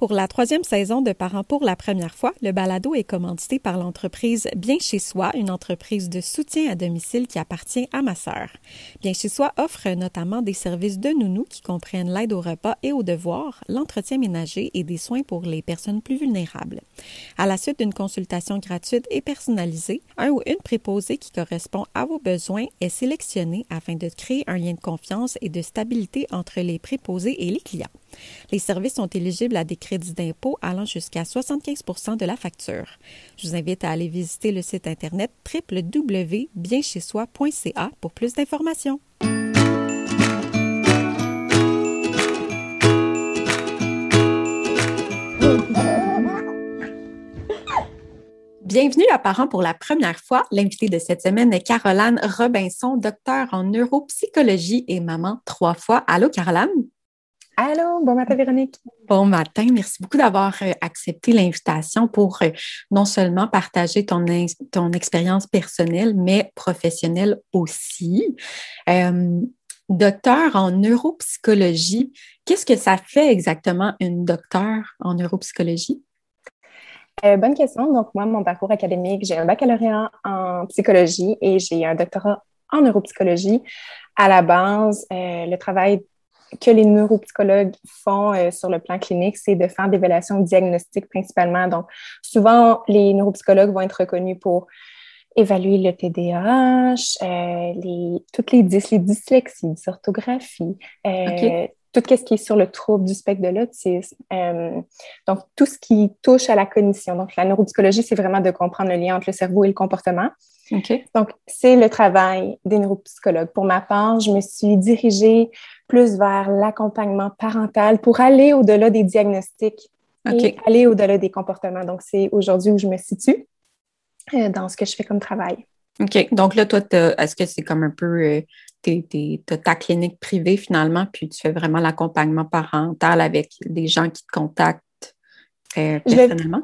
Pour la troisième saison de Parents pour la première fois, le balado est commandité par l'entreprise Bien chez soi, une entreprise de soutien à domicile qui appartient à ma sœur. Bien chez soi offre notamment des services de nounou qui comprennent l'aide au repas et aux devoirs, l'entretien ménager et des soins pour les personnes plus vulnérables. À la suite d'une consultation gratuite et personnalisée, un ou une préposée qui correspond à vos besoins est sélectionné afin de créer un lien de confiance et de stabilité entre les préposés et les clients. Les services sont éligibles à des crédits d'impôt allant jusqu'à 75% de la facture. Je vous invite à aller visiter le site internet www.bienchezsoi.ca pour plus d'informations. Bienvenue à Parents pour la première fois. L'invitée de cette semaine est Caroline Robinson, docteur en neuropsychologie et maman trois fois. Allô, Caroline? Allô, bon matin Véronique. Bon matin, merci beaucoup d'avoir euh, accepté l'invitation pour euh, non seulement partager ton, ton expérience personnelle, mais professionnelle aussi. Euh, docteur en neuropsychologie, qu'est-ce que ça fait exactement une docteur en neuropsychologie? bonne question. Donc, moi, mon parcours académique, j'ai un baccalauréat en psychologie et j'ai un doctorat en neuropsychologie. À la base, le travail que les neuropsychologues font euh, sur le plan clinique, c'est de faire des évaluations diagnostiques principalement. Donc, souvent, les neuropsychologues vont être reconnus pour évaluer le TDAH, euh, les, toutes les, les dyslexies, dysorthographie, euh, tout ce qui est sur le trouble du spectre de l'autisme. donc, tout ce qui touche à la cognition. Donc, la neuropsychologie, c'est vraiment de comprendre le lien entre le cerveau et le comportement. Donc, c'est le travail des neuropsychologues. Pour ma part, je me suis dirigée plus vers l'accompagnement parental pour aller au-delà des diagnostics et aller au-delà des comportements. Donc, c'est aujourd'hui où je me situe euh, dans ce que je fais comme travail. OK. Donc là, toi, est-ce que c'est comme un peu euh, ta clinique privée finalement, puis tu fais vraiment l'accompagnement parental avec des gens qui te contactent euh, personnellement?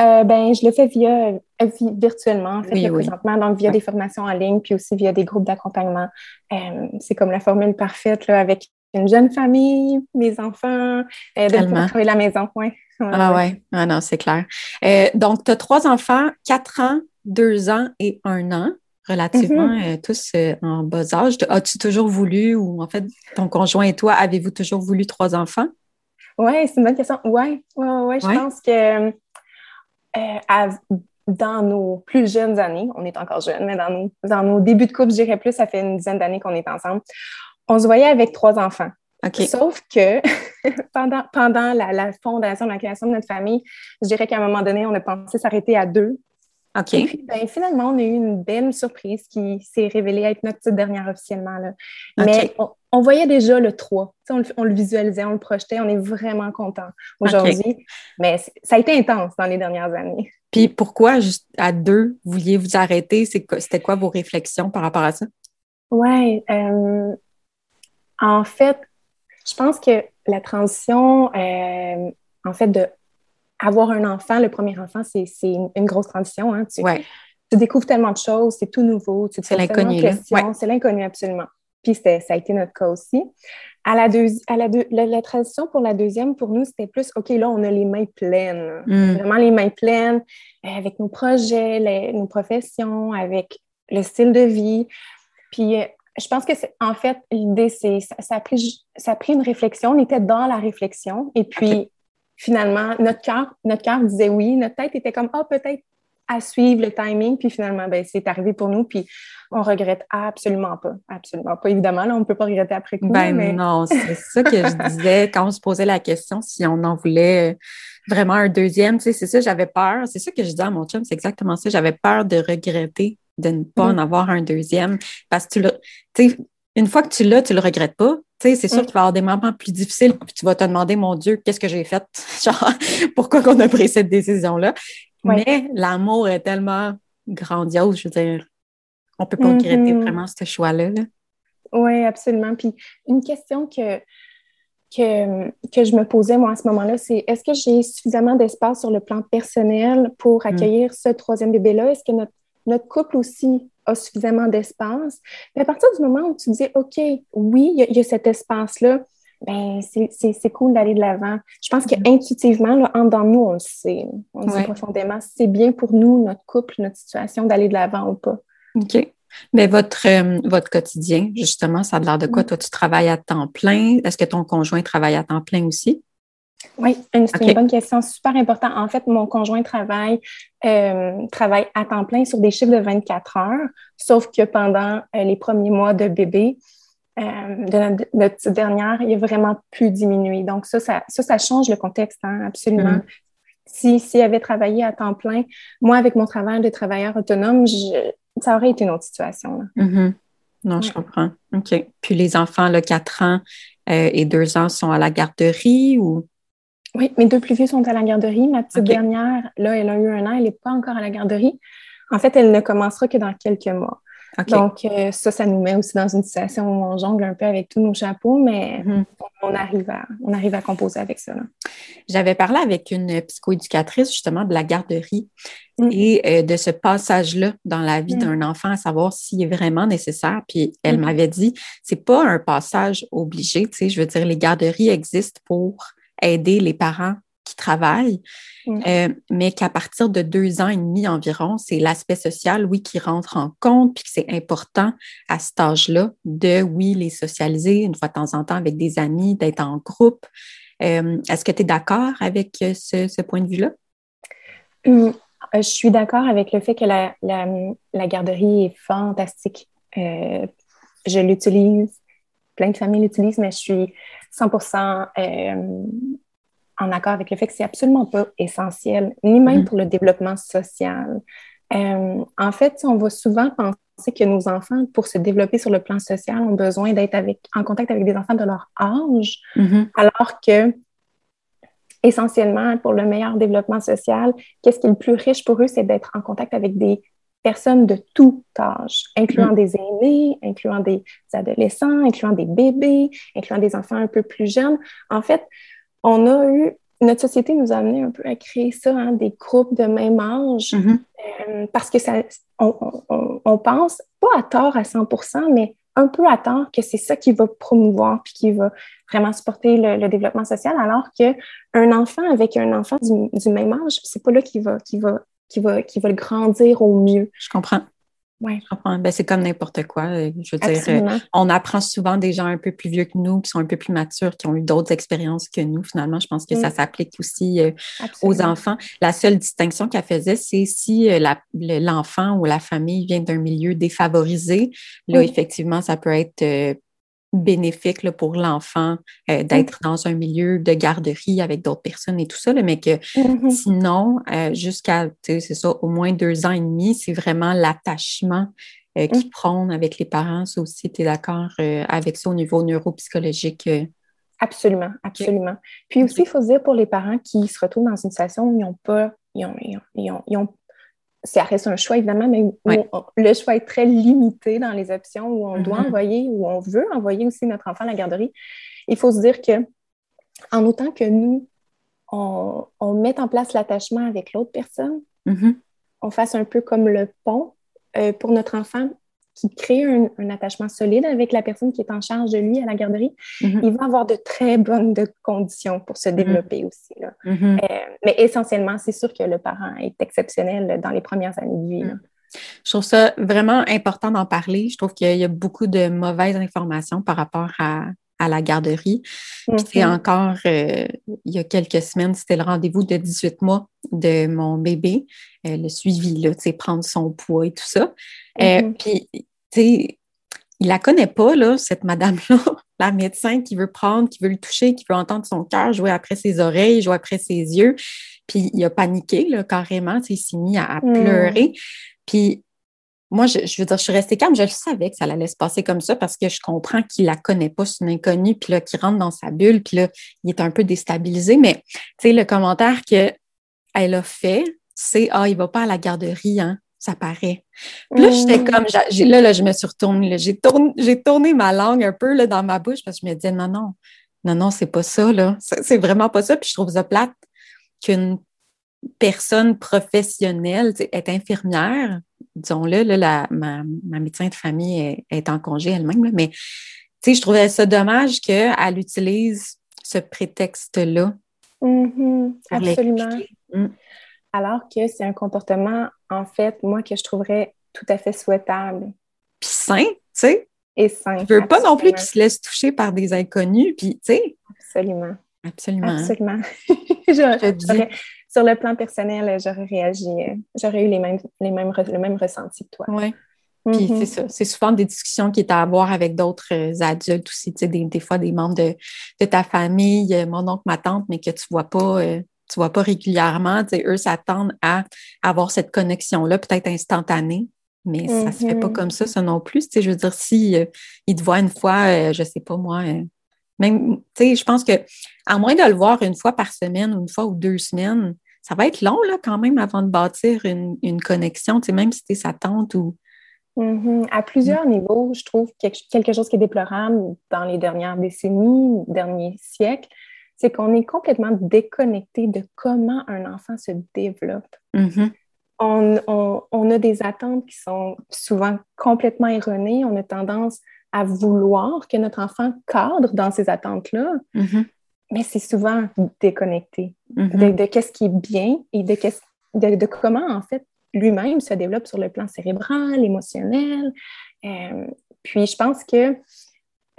Euh, ben, je le fais via euh, virtuellement, en fait, présentement, donc via des formations en ligne, puis aussi via des groupes d'accompagnement. Euh, c'est comme la formule parfaite là, avec une jeune famille, mes enfants, de pouvoir travailler la maison. Ouais. ah ouais, ah non, c'est clair. donc, tu as trois enfants, quatre ans, deux ans et un an relativement mm-hmm. tous en bas âge. As-tu toujours voulu, ou en fait, ton conjoint et toi, avez-vous toujours voulu trois enfants? Oui, c'est une bonne question. Oui, ouais, ouais, je pense que euh, dans nos plus jeunes années, on est encore jeunes, mais dans nos, dans nos débuts de couple, je dirais plus, ça fait une dizaine d'années qu'on est ensemble, on se voyait avec trois enfants. Sauf que pendant, pendant la, fondation, la création de notre famille, je dirais qu'à un moment donné, on a pensé s'arrêter à deux. OK. Ben, finalement, on a eu une belle surprise qui s'est révélée être notre petite dernière officiellement. Là. Mais on, voyait déjà le 3. On le, on le, visualisait, on le projetait. On est vraiment content aujourd'hui. Mais ça a été intense dans les dernières années. Puis pourquoi, juste à deux, vouliez vous arrêter? C'était quoi vos réflexions par rapport à ça? Oui. Euh, en fait, je pense que la transition, euh, en fait, de avoir un enfant, le premier enfant, c'est une, grosse transition. Hein. Tu, découvres tellement de choses, c'est tout nouveau. C'est l'inconnu. C'est l'inconnu, absolument. Puis ça a été notre cas aussi. À la, à la, la, transition pour la deuxième, pour nous, c'était plus, OK, là, on a les mains pleines. Hmm. Vraiment les mains pleines euh, avec nos projets, nos professions, avec le style de vie. Puis euh, je pense que, en fait, l'idée, c'est, ça, a pris, ça a pris une réflexion. On était dans la réflexion. Et puis, finalement, notre cœur, notre cœur disait oui, notre tête était comme, ah, oh, peut-être à suivre le timing, puis finalement, ben, c'est arrivé pour nous, puis on regrette absolument pas, absolument pas. Évidemment, là, on ne peut pas regretter après coup. Ben mais... non, c'est ça que je disais quand on se posait la question si on en voulait vraiment un deuxième, tu sais, c'est ça, j'avais peur, c'est ça que je disais à mon chum, c'est exactement ça, j'avais peur de regretter de ne pas en mm. avoir un deuxième, parce que tu sais, une fois que tu l'as, tu le regrettes pas, c'est sûr mm. qu'il va y avoir des moments plus difficiles, puis tu vas te demander, mon Dieu, qu'est-ce que j'ai fait? Genre, pourquoi qu'on a pris cette décision-là? Mais l'amour est tellement grandiose, je veux dire, on peut pas regretter mm-hmm. vraiment ce choix-là. oui, absolument. Puis une question que, que, que, je me posais, moi, à ce moment-là, c'est est-ce que j'ai suffisamment d'espace sur le plan personnel pour mm. accueillir ce troisième bébé-là? Est-ce que notre, notre couple aussi a suffisamment d'espace. Mais à partir du moment où tu dis, OK, oui, il y, a cet espace-là, ben c'est cool d'aller de l'avant. Je pense qu'intuitivement, là, en dedans nous, on le sait. On le sait profondément. C'est bien pour nous, notre couple, notre situation, d'aller de l'avant ou pas. OK. Mais votre, euh, votre quotidien, justement, ça a l'air de quoi? Mm. Toi, tu travailles à temps plein? Est-ce que ton conjoint travaille à temps plein aussi? Oui, c'est une bonne question, super important. En fait, mon conjoint travaille, euh, travaille à temps plein sur des chiffres de 24 heures, sauf que pendant euh, les premiers mois de bébé, de notre, dernière, il a vraiment plus diminué. Donc, ça, ça, ça, change le contexte, hein, absolument. Mm. Si S'il avait travaillé à temps plein, moi, avec mon travail de travailleur autonome, je, ça aurait été une autre situation. Mm-hmm. Non, je comprends. OK. Puis les enfants, là, 4 ans euh, et 2 ans, sont à la garderie ou? Oui, mes deux plus vieux sont à la garderie. Ma petite dernière, là, elle a eu un an, elle n'est pas encore à la garderie. En fait, elle ne commencera que dans quelques mois. Donc, euh, ça, ça nous met aussi dans une situation où on jongle un peu avec tous nos chapeaux, mais mm-hmm. on, arrive à, on arrive à composer avec ça. J'avais parlé avec une psychoéducatrice justement de la garderie mm. et euh, de ce passage-là dans la vie mm. d'un enfant, à savoir s'il est vraiment nécessaire. Puis elle mm. m'avait dit, c'est pas un passage obligé, tu sais, je veux dire, les garderies existent pour aider les parents qui travaillent, mm. euh, mais qu'à partir de deux ans et demi environ, c'est l'aspect social, oui, qui rentre en compte, puis que c'est important à cet âge-là de, oui, les socialiser une fois de temps en temps avec des amis, d'être en groupe. Euh, est-ce que tu es d'accord avec euh, ce, point de vue-là? Mm. je suis d'accord avec le fait que la, la garderie est fantastique. je l'utilise, plein de familles l'utilisent, mais je suis 100% en accord avec le fait que c'est absolument pas essentiel, ni même mm-hmm. pour le développement social. Euh, en fait, on va souvent penser que nos enfants, pour se développer sur le plan social, ont besoin d'être avec, en contact avec des enfants de leur âge, mm-hmm. alors que essentiellement, pour le meilleur développement social, qu'est-ce qui est le plus riche pour eux, c'est d'être en contact avec des personnes de tout âge, incluant mm. des aînés, incluant des adolescents, incluant des bébés, incluant des enfants un peu plus jeunes. En fait, on a eu, notre société nous a amené un peu à créer ça, hein, des groupes de même âge, mm-hmm. euh, parce que ça, on, pense, pas à tort à 100 mais un peu à tort que c'est ça qui va promouvoir puis qui va vraiment supporter le, développement social, alors qu'un enfant avec un enfant du, même âge, c'est pas là qui va, qui va, qui va, qui le grandir au mieux. Je comprends. Oui. Ben, c'est comme n'importe quoi. Euh, je veux dire, euh, on apprend souvent des gens un peu plus vieux que nous, qui sont un peu plus matures, qui ont eu d'autres expériences que nous. Finalement, je pense que ça mm. s'applique aussi euh, aux enfants. La seule distinction qu'elle faisait, c'est si l'enfant ou la famille vient d'un milieu défavorisé. Là, effectivement, ça peut être bénéfique pour l'enfant euh, d'être dans un milieu de garderie avec d'autres personnes et tout ça, mais que mm-hmm. sinon, euh, jusqu'à, c'est ça, au moins deux ans et demi, c'est vraiment l'attachement euh, qui mm. prône avec les parents. Ça aussi, tu es d'accord avec ça au niveau neuropsychologique? Absolument, absolument. Puis aussi, il faut se dire pour les parents qui se retrouvent dans une situation où ils n'ont pas, ils ont, ils ont, ils ont ça reste un choix, évidemment, mais le choix est très limité dans les options où on doit mm-hmm. envoyer, ou on veut envoyer aussi notre enfant à la garderie. Il faut se dire que, en autant que nous, on, on mette en place l'attachement avec l'autre personne, mm-hmm. on fasse un peu comme le pont euh, pour notre enfant, qui crée un, attachement solide avec la personne qui est en charge de lui à la garderie, mm-hmm. il va avoir de très bonnes conditions pour se mm-hmm. développer aussi. Mm-hmm. Euh, mais essentiellement, c'est sûr que le parent est exceptionnel dans les premières années de vie. Je trouve ça vraiment important d'en parler. Je trouve qu'il y a beaucoup de mauvaises informations par rapport à, la garderie. Puis encore, euh, il y a quelques semaines, c'était le rendez-vous de 18 mois de mon bébé, euh, le suivi, là, prendre son poids et tout ça. Euh, mm-hmm. puis, tu sais, il la connaît pas, là, cette madame-là, la médecin qui veut prendre, qui veut le toucher, qui veut entendre son cœur jouer après ses oreilles, jouer après ses yeux. Puis il a paniqué, là, carrément, il s'est mis à, mm. pleurer. Puis moi, je, veux dire, je suis restée calme. Je le savais que ça allait se passer comme ça parce que je comprends qu'il la connaît pas, c'est une inconnue, puis là, qu'il rentre dans sa bulle, puis là, il est un peu déstabilisé. Mais, tu sais, le commentaire qu'elle a fait, c'est Ah, il va pas à la garderie, hein ça paraît. Puis là, j'étais mm. comme, là, là, je me suis retournée, j'ai tourné, tourné ma langue un peu là, dans ma bouche parce que je me disais, non, non, non, non, c'est pas ça, là. C'est vraiment pas ça. Puis je trouve ça plate qu'une personne professionnelle, est infirmière, disons-le, là, ma, ma, médecin de famille est, en congé elle-même, mais sais, je trouvais ça dommage qu'elle utilise ce prétexte-là. Mm-hmm. absolument. Mm. Alors que c'est un comportement, en fait, moi, que je trouverais tout à fait souhaitable. Puis sain, tu sais. Et sain. Je veux pas non plus qu'il se laisse toucher par des inconnus, puis tu sais. Absolument. Absolument. Absolument. sur le plan personnel, j'aurais réagi, j'aurais eu les mêmes, les mêmes, le même ressenti que toi. Oui. Puis c'est mm-hmm. ça, c'est souvent des discussions qui est à avoir avec d'autres euh, adultes aussi, tu sais, des, fois des membres de, ta famille, euh, mon oncle, ma tante, mais que tu vois pas, euh, tu vois pas régulièrement. Tu sais, eux s'attendent à avoir cette connexion-là, peut-être instantanée, mais ça se fait pas mm-hmm. comme ça, ça non plus. Tu sais, je veux dire, si ils te voient une fois, je sais pas moi, même, tu sais, je pense que à moins de le voir une fois par semaine ou une fois ou deux semaines, ça va être long là quand même avant de bâtir une, une connexion, tu sais, même si tu es sa tante ou Mm-hmm. À plusieurs niveaux, je trouve quelque chose qui est déplorable dans les dernières décennies, derniers siècles, c'est qu'on est complètement déconnecté de comment un enfant se développe. Mm-hmm. on, a des attentes qui sont souvent complètement erronées. On a tendance à vouloir que notre enfant cadre dans ces attentes-là, mm-hmm. Mais c'est souvent déconnecté de, de qu'est-ce qui est bien et de, de, de comment, en fait, lui-même se développe sur le plan cérébral, émotionnel. Euh, puis je pense que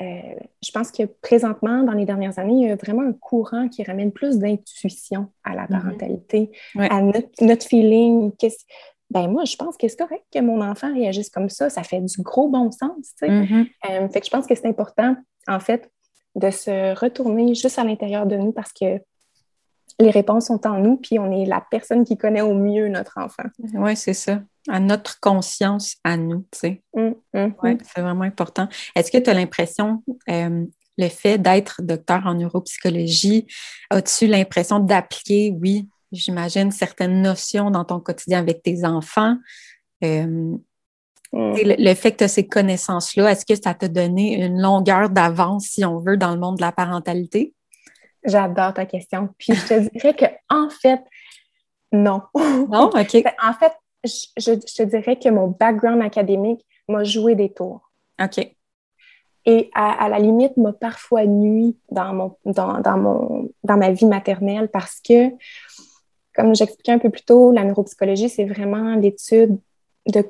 euh, je pense que présentement, dans les dernières années, il y a vraiment un courant qui ramène plus d'intuition à la mhm. parentalité, à notre, feeling. Ben moi, je pense que c'est correct que mon enfant réagisse comme ça. Ça fait du gros bon sens. Mhm. Euh, fait que je pense que c'est important, en fait, de se retourner juste à l'intérieur de nous parce que les réponses sont en nous, puis on est la personne qui connaît au mieux notre enfant. Oui, c'est ça. À notre conscience, à nous, tu sais. Mm, oui, c'est vraiment important. Est-ce que tu as l'impression, euh, le fait d'être docteur en neuropsychologie, as-tu l'impression d'appliquer, oui, j'imagine, certaines notions dans ton quotidien avec tes enfants? Euh, le, fait que tu as ces connaissances-là, est-ce que ça t'a donné une longueur d'avance, si on veut, dans le monde de la parentalité? J'adore ta question. Puis je te dirais que en fait, non. Non, OK. en fait, je, te dirais que mon background académique m'a joué des tours. OK. Et à, la limite, m'a parfois nuit dans, mon, dans, dans, mon, dans ma vie maternelle parce que, comme j'expliquais un peu plus tôt, la neuropsychologie, c'est vraiment l'étude de,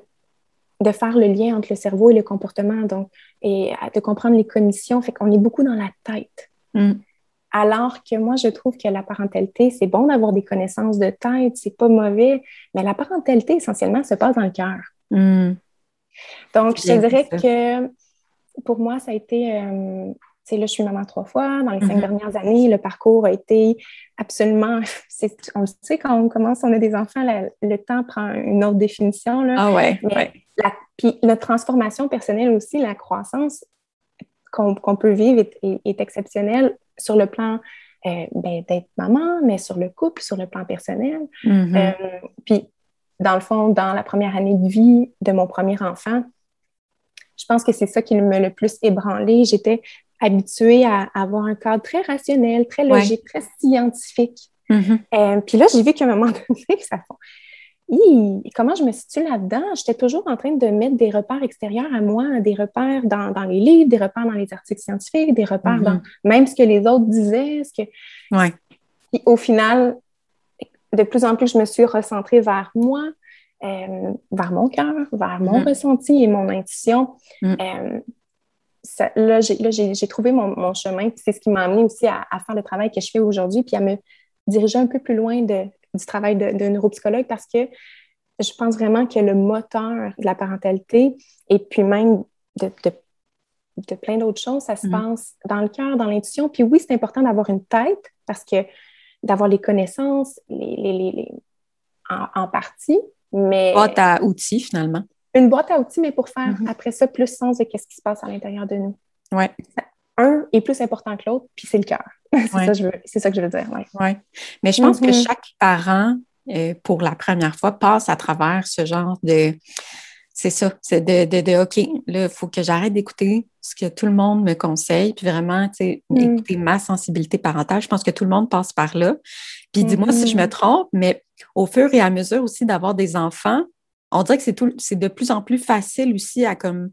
de faire le lien entre le cerveau et le comportement, donc, et de comprendre les cognitions. Fait qu'on est beaucoup dans la tête. Mm. Alors que moi, je trouve que la parentalité, c'est bon d'avoir des connaissances de tête, c'est pas mauvais, mais la parentalité, essentiellement, se passe dans le cœur. Hmm. Donc, je dirais que pour moi, ça a été. Euh, sais, là, je suis maman trois fois. Dans les cinq mm-hmm. dernières années, le parcours a été absolument. On le sait, quand on commence, on a des enfants, le temps prend une autre définition. Là. Ah ouais. puis notre transformation personnelle aussi, la croissance qu'on peut vivre est, est exceptionnelle sur le plan euh, ben, d'être maman, mais sur le couple, sur le plan personnel. Mm-hmm. Euh, puis, dans le fond, dans la première année de vie de mon premier enfant, je pense que c'est ça qui m'a le plus ébranlé. J'étais habituée à avoir un cadre très rationnel, très logique, très scientifique. Mm-hmm. Euh, puis là, j'ai vu qu'à un moment donné, ça, comment je me situe là-dedans? J'étais toujours en train de mettre des repères extérieurs à moi, des repères dans, les livres, des repères dans les articles scientifiques, des repères dans mm-hmm. même ce que les autres disaient. Ce que... Ouais. au final, de plus en plus, je me suis recentrée vers moi, euh, vers mon cœur, vers mon mm-hmm. ressenti et mon intuition. Mm. Euh, là, j'ai trouvé mon, chemin, c'est ce qui m'a amené aussi à, à, faire le travail que je fais aujourd'hui, puis à me diriger un peu plus loin de, du travail de, neuropsychologue parce que je pense vraiment que le moteur de la parentalité et puis même de, de, plein d'autres choses, ça se mm. passe dans le cœur, dans l'intuition. Puis oui, c'est important d'avoir une tête parce que d'avoir les connaissances les, les, en, partie, mais... Une boîte à outils, finalement. Une boîte à outils, mais pour faire mm-hmm. après ça plus sens de qu'est-ce qui se passe à l'intérieur de nous. Ouais un est plus important que l'autre, puis c'est le cœur. c'est ça, que je veux dire. Ouais. Mais je pense que mm-hmm. chaque parent, euh, pour la première fois, passe à travers ce genre de. C'est ça, c'est de, de, OK, là, il faut que j'arrête d'écouter ce que tout le monde me conseille, puis vraiment, tu sais, mm. écouter ma sensibilité parentale. Je pense que tout le monde passe par là. Puis dis-moi si je me mm-hmm. trompe, mais au fur et à mesure aussi d'avoir des enfants, on dirait que c'est de plus en plus facile aussi à comme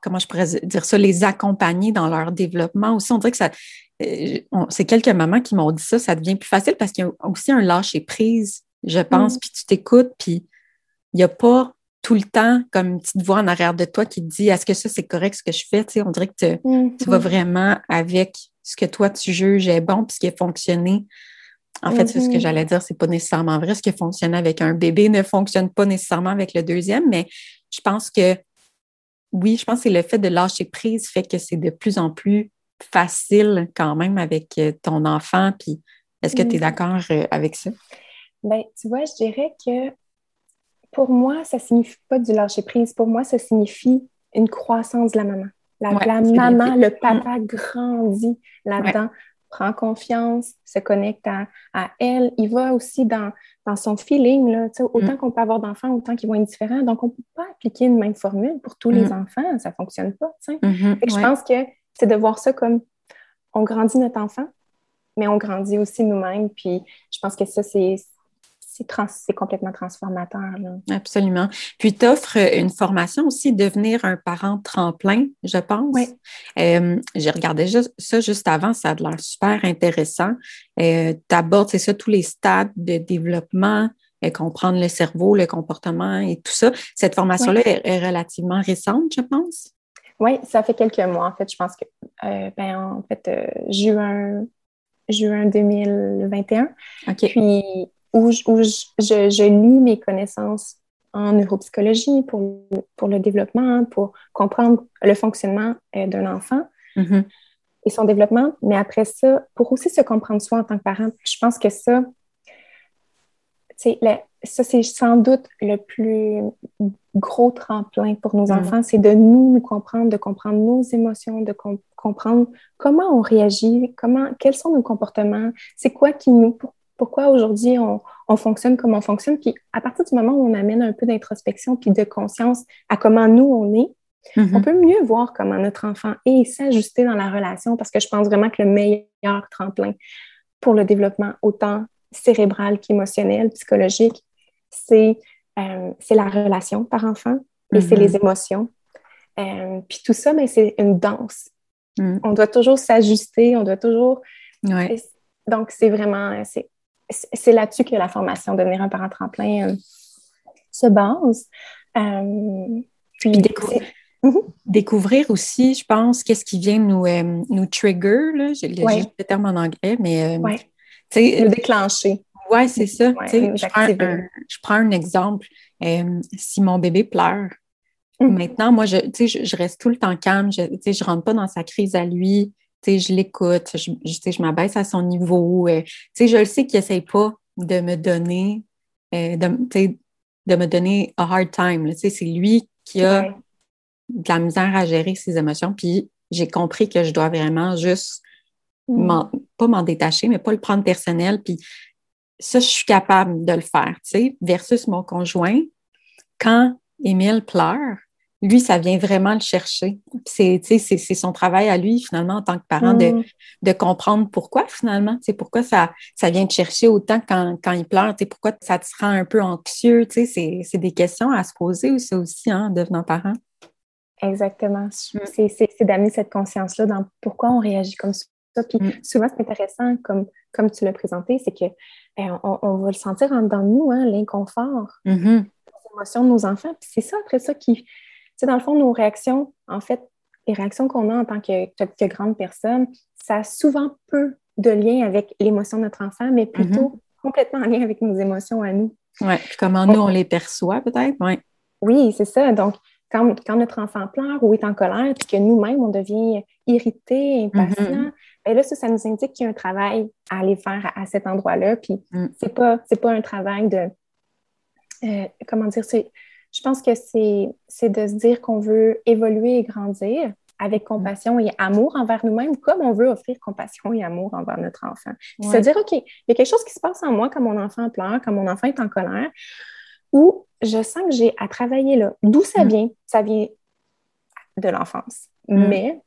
comment je pourrais dire ça, les accompagner dans leur développement aussi. On dirait que ça, euh, c'est quelques mamans qui m'ont dit ça, ça devient plus facile parce qu'il y a aussi un lâcher prise, je pense, mm. puis tu t'écoutes, puis il n'y a pas tout le temps comme une petite voix en arrière de toi qui te dit est-ce que ça c'est correct ce que je fais? on dirait que tu, mm-hmm. vas vraiment avec ce que toi tu juges est bon puis ce qui a fonctionné. En fait, c'est ce que mm-hmm. j'allais dire, c'est pas nécessairement vrai. Ce qui a fonctionné avec un bébé ne fonctionne pas nécessairement avec le deuxième, mais je pense que oui, je pense que le fait de lâcher prise fait que c'est de plus en plus facile quand même avec euh, ton enfant. Puis est-ce que tu es mm. d'accord euh, avec ça? Bien, tu vois, je dirais que pour moi, ça ne signifie pas du lâcher prise. Pour moi, ça signifie une croissance de la maman. La, maman, le papa grandit là-dedans, prend confiance, se connecte à, elle. Il va aussi dans, dans son feeling. Là, autant mm. qu'on peut avoir d'enfants, autant qu'ils vont être différents. Donc, on ne peut pas appliquer une même formule pour tous les mm. enfants. Ça ne fonctionne pas. Mm-hmm. Je pense que c'est de voir ça comme on grandit notre enfant, mais on grandit aussi nous-mêmes. Puis je pense que ça, c'est c'est complètement transformateur. Absolument. Puis tu offres une formation aussi, devenir un parent tremplin, je pense. Oui. Euh, j'ai regardé ça juste avant, ça a l'air super intéressant. Euh, tu abordes, c'est ça, tous les stades de développement, et euh, comprendre le cerveau, le comportement et tout ça. Cette formation-là est, relativement récente, je pense? Oui, ça fait quelques mois, en fait. Je pense que, euh, ben, en fait, juin, juin 2021. Puis, où, je, je, lis mes connaissances en neuropsychologie pour, pour le développement, pour comprendre le fonctionnement euh, d'un enfant mm-hmm. et son développement. Mais après ça, pour aussi se comprendre soi en tant que parent, je pense que ça, ça, c'est sans doute le plus gros tremplin pour nos mm. enfants, c'est de nous, nous comprendre, de comprendre nos émotions, de comprendre comment on réagit, comment, quels sont nos comportements, c'est quoi qui nous, pourquoi aujourd'hui on, fonctionne comme on fonctionne. Puis à partir du moment où on amène un peu d'introspection puis de conscience à comment nous on est, mm-hmm. on peut mieux voir comment notre enfant est et s'ajuster dans la relation parce que je pense vraiment que le meilleur tremplin pour le développement autant cérébral qu'émotionnel, psychologique, c'est euh, la relation par enfant et c'est les mm-hmm. émotions. Euh, puis tout ça, mais c'est une danse. Mm. On doit toujours s'ajuster, on doit toujours. Ouais. Donc, c'est vraiment. C'est là-dessus que la formation Devenir un parent tremplin euh, se base. puis, mm-hmm. découvrir aussi, je pense, qu'est-ce qui vient nous, nous trigger. J'ai le terme en anglais, mais le déclencher. Oui, c'est ça. je, prends un, exemple. Euh, si mon bébé pleure, mm. maintenant, moi, je, je, reste tout le temps calme. Je ne rentre pas dans sa crise à lui. Je l'écoute. Je, je m'abaisse à son niveau. Euh, je le sais qu'il n'essaye pas de me donner euh, de, de, me donner a hard time. C'est lui qui a de la misère à gérer ses émotions. Puis j'ai compris que je dois vraiment juste Mm. pas m'en détacher, mais pas le prendre personnel. Puis ça, je suis capable de le faire, tu sais, versus mon conjoint. Quand Émile pleure, lui, ça vient vraiment le chercher. C'est, son travail à lui, finalement, en tant que parent, de, mm. de, comprendre pourquoi, finalement. C'est pourquoi ça, ça vient te chercher autant quand, quand il pleure. Pourquoi ça te rend un peu anxieux. C'est des questions à se poser aussi, aussi hein, en devenant parent. Exactement. Mm. C'est d'amener cette conscience-là dans pourquoi on réagit comme ça puis mm. souvent, c'est intéressant, comme, comme tu l'as présenté, c'est que ben, on, va le sentir en dedans de nous, hein, l'inconfort, mm-hmm. les émotions de nos enfants. Puis c'est ça, après ça, qui, sais, dans le fond, nos réactions, en fait, les réactions qu'on a en tant que, que, grande personne, ça a souvent peu de lien avec l'émotion de notre enfant, mais plutôt mm-hmm. complètement en lien avec nos émotions à nous. Oui, comment nous, on les perçoit peut-être, ouais. Oui, c'est ça. Donc, quand, quand, notre enfant pleure ou est en colère, puis que nous-mêmes, on devient irrité, impatient, mm-hmm. Et là, ça, ça nous indique qu'il y a un travail à aller faire à, cet endroit-là. Puis, mm. c'est pas, pas un travail de. Euh, comment dire? Je pense que c'est de se dire qu'on veut évoluer et grandir avec compassion et amour envers nous-mêmes, comme on veut offrir compassion et amour envers notre enfant. Se dire, OK, il y a quelque chose qui se passe en moi quand mon enfant pleure, quand mon enfant est en colère, ou je sens que j'ai à travailler là. D'où ça mm. vient? Ça vient de l'enfance. Mm. Mais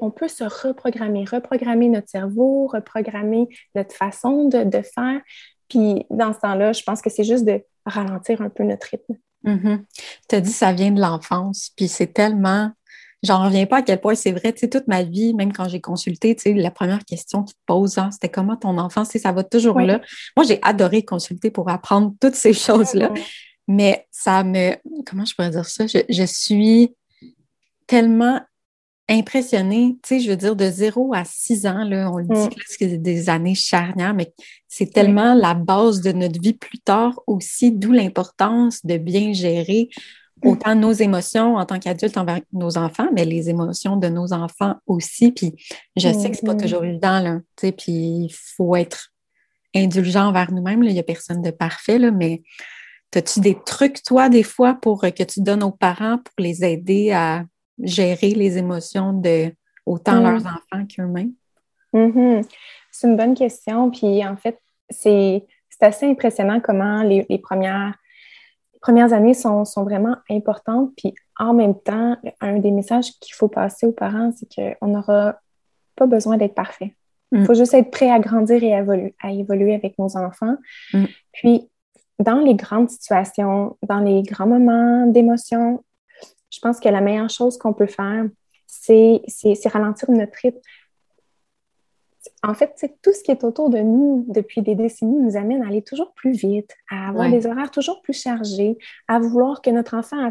on peut se reprogrammer, reprogrammer notre cerveau, reprogrammer notre façon de, faire. Puis dans ce temps-là, je pense que c'est juste de ralentir un peu notre rythme. Mm-hmm. Tu as dit ça vient de l'enfance, puis c'est tellement j'en reviens pas à quel point c'est vrai, tu sais, toute ma vie, même quand j'ai consulté, tu sais, la première question qu'ils te posent, hein, c'était comment ton enfant, tu ça va toujours là. Moi, j'ai adoré consulter pour apprendre toutes ces choses-là, mais ça me, comment je pourrais dire ça? Je, suis tellement impressionnée, tu sais, je veux dire, de 0 à 6 ans, là, on le dit mm. que c'est des années charnières, mais c'est tellement la base de notre vie plus tard aussi, d'où l'importance de bien gérer autant nos émotions en tant qu'adultes envers nos enfants, mais les émotions de nos enfants aussi. Puis je sais que c'est pas mm-hmm. toujours évident, là, puis il faut être indulgent envers nous-mêmes. Il n'y a personne de parfait, là, mais as-tu des trucs, toi, des fois, pour que tu donnes aux parents pour les aider à gérer les émotions de autant mm. leurs enfants qu'eux-mêmes? Mm-hmm. C'est une bonne question. Puis en fait, c'est assez impressionnant comment les premières premières années sont, vraiment importantes. Puis en même temps, un des messages qu'il faut passer aux parents, c'est qu'on n'aura pas besoin d'être parfait. Il mm. faut juste être prêt à grandir et à évoluer, à évoluer avec nos enfants. Mm. Puis, dans les grandes situations, dans les grands moments d'émotion, je pense que la meilleure chose qu'on peut faire, c'est ralentir notre rythme en fait, tout ce qui est autour de nous depuis des décennies nous amène à aller toujours plus vite, à avoir des horaires toujours plus chargés, à vouloir que notre enfant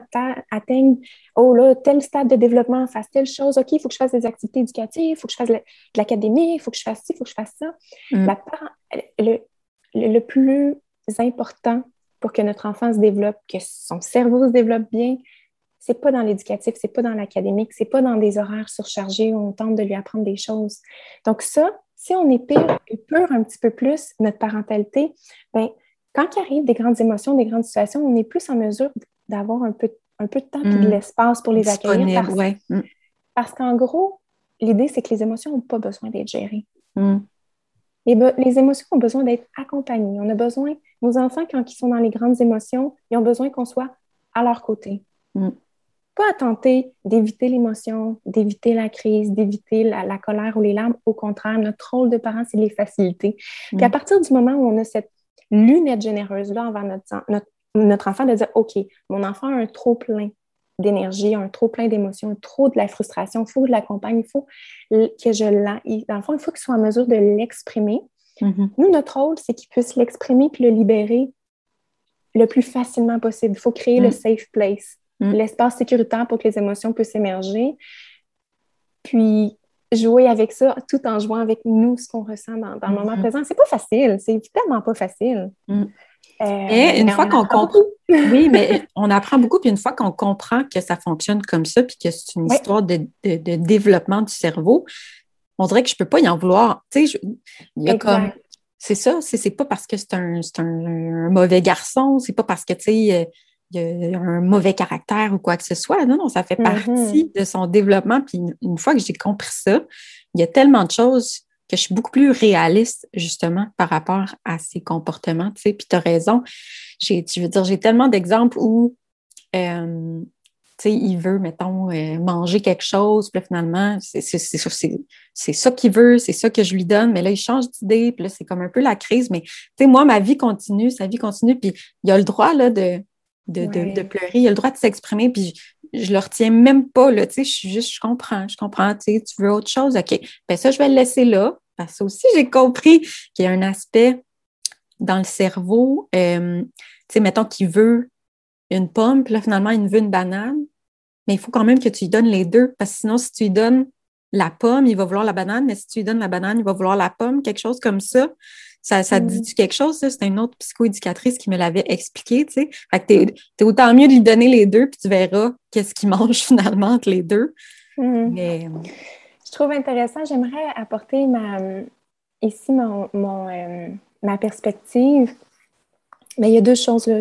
atteigne, oh là, tel stade de développement, fasse telle chose, OK, il faut que je fasse des activités éducatives, il faut que je fasse de l'académie, il faut que je fasse ci, il faut que je fasse ça. Mm. le, le, plus important pour que notre enfant se développe, que son cerveau se développe bien, c'est pas dans l'éducatif, c'est pas dans l'académique, c'est pas dans des horaires surchargés où on tente de lui apprendre des choses. Donc ça, si on est pire un petit peu plus notre parentalité, ben quand il arrive des grandes émotions, des grandes situations, on est plus en mesure d'avoir un peu, un peu de temps et de mm. l'espace pour les accueillir. Parce, mm. parce qu'en gros, l'idée, c'est que les émotions n'ont pas besoin d'être gérées. Mm. les émotions ont besoin d'être accompagnées. On a besoin, nos enfants, quand ils sont dans les grandes émotions, ils ont besoin qu'on soit à leur côté pas à tenter d'éviter l'émotion, d'éviter la crise, d'éviter la, colère ou les larmes. Au contraire, notre rôle de parent, c'est de les faciliter. Puis à partir du moment où on a cette lunette généreuse-là envers notre, notre, enfant, de dire OK, mon enfant a un trop plein d'énergie, un trop plein d'émotions, trop de la frustration, il faut que je l'accompagne, il faut que je l'aille. Dans le fond, il faut qu'il soit en mesure de l'exprimer. Mm-hmm. Nous, notre rôle, c'est qu'il puisse l'exprimer puis le libérer le plus facilement possible. Il faut créer le mm. safe place. Mm. l'espace sécuritaire pour que les émotions puissent émerger. Puis jouer avec ça tout en jouant avec nous ce qu'on ressent dans, le moment mm-hmm. présent. C'est pas facile, c'est tellement pas facile. Mm. Euh, une fois qu'on comprend, oui, mais on apprend beaucoup, puis une fois qu'on comprend que ça fonctionne comme ça, puis que c'est une histoire de, développement du cerveau, on dirait que je peux pas y en vouloir. Tu sais, il y a comme c'est ça, c'est pas parce que c'est un, un, mauvais garçon, c'est pas parce que, tu sais, euh, il y a un mauvais caractère ou quoi que ce soit. Non, non, ça fait partie mm-hmm. de son développement. Puis une, fois que j'ai compris ça, il y a tellement de choses que je suis beaucoup plus réaliste, justement, par rapport à ses comportements. Tu sais, puis tu as raison. J'ai, je veux dire, j'ai tellement d'exemples où euh, tu sais, il veut, mettons, euh, manger quelque chose, puis finalement, c'est ça qu'il veut, c'est ça que je lui donne, mais là, il change d'idée, puis là, c'est comme un peu la crise, mais tu sais, moi, ma vie continue, sa vie continue, puis il a le droit, là, de, de, pleurer. Il a le droit de s'exprimer, puis je, ne le retiens même pas, là, tu sais, je suis juste, je comprends, je comprends, tu sais, tu veux autre chose, OK. Ben ça, je vais le laisser là, parce que aussi, j'ai compris qu'il y a un aspect dans le cerveau, euh, tu sais, mettons qu'il veut une pomme, puis là, finalement, il veut une banane, mais il faut quand même que tu lui donnes les deux, parce que sinon, si tu lui donnes la pomme, il va vouloir la banane, mais si tu lui donnes la banane, il va vouloir la pomme, quelque chose comme ça. Ça, ça te mm. dit quelque chose? C'est une autre psychoéducatrice qui me l'avait expliqué, tu sais. Fait que t'es, autant mieux de lui donner les deux, puis tu verras qu'est-ce qu'il mange finalement entre les deux. Mm. Mais... Je trouve intéressant. J'aimerais apporter ma, ici mon, euh, ma perspective. Mais il y a deux choses là,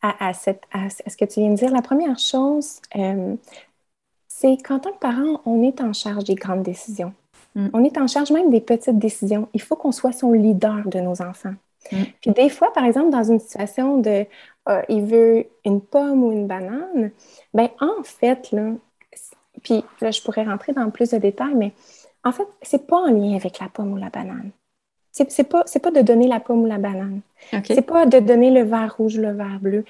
à, cette, à, ce que tu viens de dire. La première chose, euh, c'est qu'en tant que parent, on est en charge des grandes décisions. Mm. On est en charge même des petites décisions. Il faut qu'on soit son leader de nos enfants. Mm. Puis des fois, par exemple, dans une situation de euh, il veut une pomme ou une banane, ben en fait, là, puis là, je pourrais rentrer dans plus de détails, mais en fait, c'est pas en lien avec la pomme ou la banane. C'est pas, pas de donner la pomme ou la banane. C'est pas de donner le verre rouge ou le verre bleu.